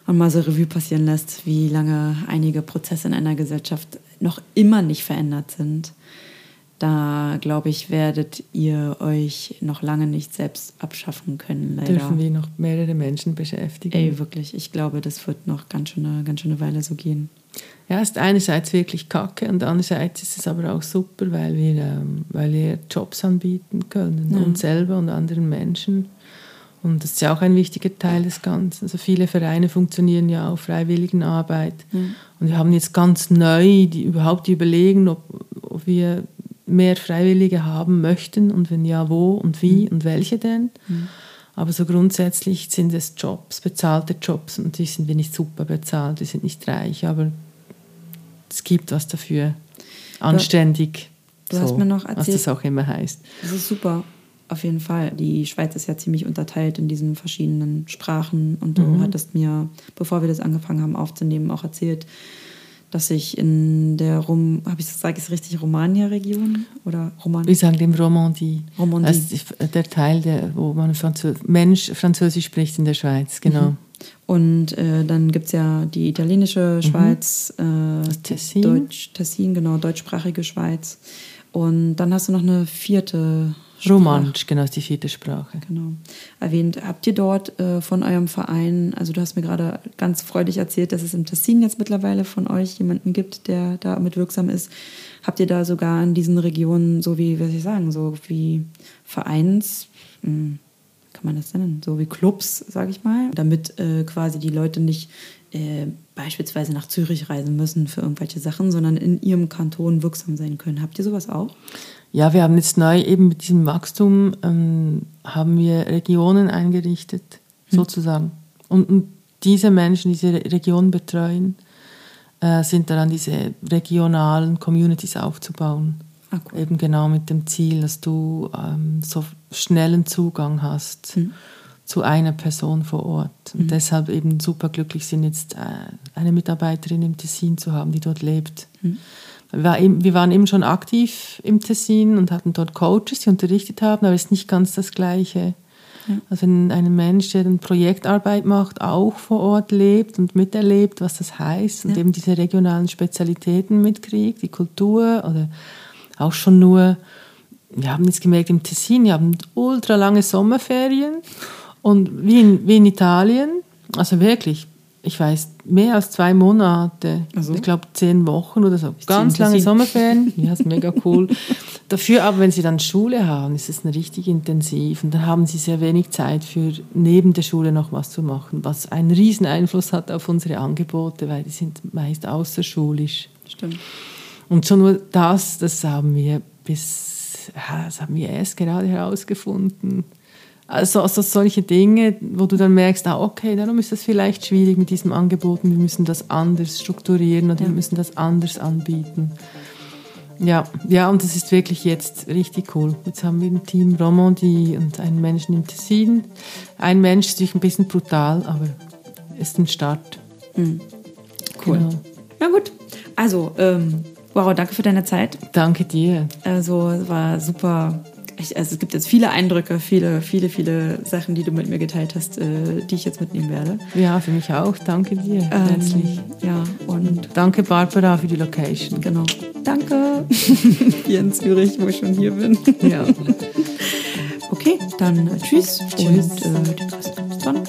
und mal so Revue passieren lässt, wie lange einige Prozesse in einer Gesellschaft noch immer nicht verändert sind, da glaube ich, werdet ihr euch noch lange nicht selbst abschaffen können. Leider. Dürfen wir noch mehrere Menschen beschäftigen? Ey, wirklich. Ich glaube, das wird noch ganz schöne, ganz schöne Weile so gehen. Ja, ist einerseits wirklich kacke und andererseits ist es aber auch super, weil wir, ähm, weil wir Jobs anbieten können, ja. uns selber und anderen Menschen. Und das ist ja auch ein wichtiger Teil des Ganzen. Also viele Vereine funktionieren ja auf Freiwilligenarbeit. Mhm. Und wir haben jetzt ganz neu die, überhaupt die überlegen, ob, ob wir mehr Freiwillige haben möchten und wenn ja, wo und wie mhm. und welche denn. Mhm. Aber so grundsätzlich sind es Jobs, bezahlte Jobs und die sind wir nicht super bezahlt, wir sind nicht reich, aber es gibt was dafür. Anständig. Du, so, hast mir noch erzählt, was das auch immer heißt. Das ist super. Auf jeden Fall. Die Schweiz ist ja ziemlich unterteilt in diesen verschiedenen Sprachen. Und du mhm. hattest mir, bevor wir das angefangen haben aufzunehmen, auch erzählt, dass ich in der Rom, habe ich sage ich richtig, Romagna-Region oder Roman? Wir sagen dem Romandie. Romandie. Ist der Teil, der, wo man Französ Mensch Französisch spricht in der Schweiz, genau. Mhm. Und äh, dann gibt es ja die italienische mhm. Schweiz, mhm. äh, Tessin. Deutsch, Tessin, genau, deutschsprachige Schweiz. Und dann hast du noch eine vierte Romanisch, genau, ist die vierte Sprache. Genau. Erwähnt. Habt ihr dort äh, von eurem Verein, also du hast mir gerade ganz freudig erzählt, dass es im Tessin jetzt mittlerweile von euch jemanden gibt, der da mit wirksam ist. Habt ihr da sogar in diesen Regionen so wie, was ich sagen, so wie Vereins, mh, hm, kann man das nennen, so wie Clubs, sage ich mal, damit äh, quasi die Leute nicht äh, beispielsweise nach Zürich reisen müssen für irgendwelche Sachen, sondern in ihrem Kanton wirksam sein können. Habt ihr sowas auch? Ja, wir haben jetzt neu eben mit diesem Wachstum ähm, haben wir Regionen eingerichtet, hm. sozusagen. Und, und, diese Menschen, diese Regionen betreuen, äh, sind daran, diese regionalen Communities aufzubauen. Ah, cool. Eben genau mit dem Ziel, dass du ähm, so schnellen Zugang hast hm. zu einer Person vor Ort. Und hm. deshalb eben super glücklich sind, jetzt äh, eine Mitarbeiterin im Tessin zu haben, die dort lebt. Hm wir waren eben schon aktiv im Tessin und hatten dort Coaches, die unterrichtet haben, aber es ist nicht ganz das Gleiche. Also wenn ein Mensch, der dann Projektarbeit macht, auch vor Ort lebt und miterlebt, was das heißt und ja. eben diese regionalen Spezialitäten mitkriegt, die Kultur oder auch schon nur, wir haben jetzt gemerkt im Tessin, wir haben ultra lange Sommerferien und wie in, wie in Italien, also wirklich ich weiß, mehr als zwei Monate. Also? Ich glaube zehn Wochen oder so. Ich Ganz lange Sommerferien. Ja, ist mega cool. Dafür aber, wenn sie dann Schule haben, ist es richtig intensiv. Und dann haben sie sehr wenig Zeit für neben der Schule noch was zu machen, was einen riesen Einfluss hat auf unsere Angebote, weil die sind meist außerschulisch. Stimmt. Und schon nur das, das haben wir bis, das haben wir erst gerade herausgefunden. Also, also solche Dinge, wo du dann merkst, ah, okay, darum ist das vielleicht schwierig mit diesem Angebot wir müssen das anders strukturieren oder ja. wir müssen das anders anbieten. Ja, ja, und das ist wirklich jetzt richtig cool. Jetzt haben wir ein Team Romandie und einen Menschen im Tessin. Ein Mensch ist ein bisschen brutal, aber ist ein Start. Mhm. Cool. Genau. Na gut, also, ähm, wow, danke für deine Zeit. Danke dir. Also, es war super ich, also es gibt jetzt viele Eindrücke, viele, viele, viele Sachen, die du mit mir geteilt hast, äh, die ich jetzt mitnehmen werde. Ja, für mich auch. Danke dir. Ähm, herzlich. Ja, und danke Barbara für die Location. Genau. Danke. hier in Zürich, wo ich schon hier bin. Ja. okay, dann tschüss, tschüss. und äh, bis dann.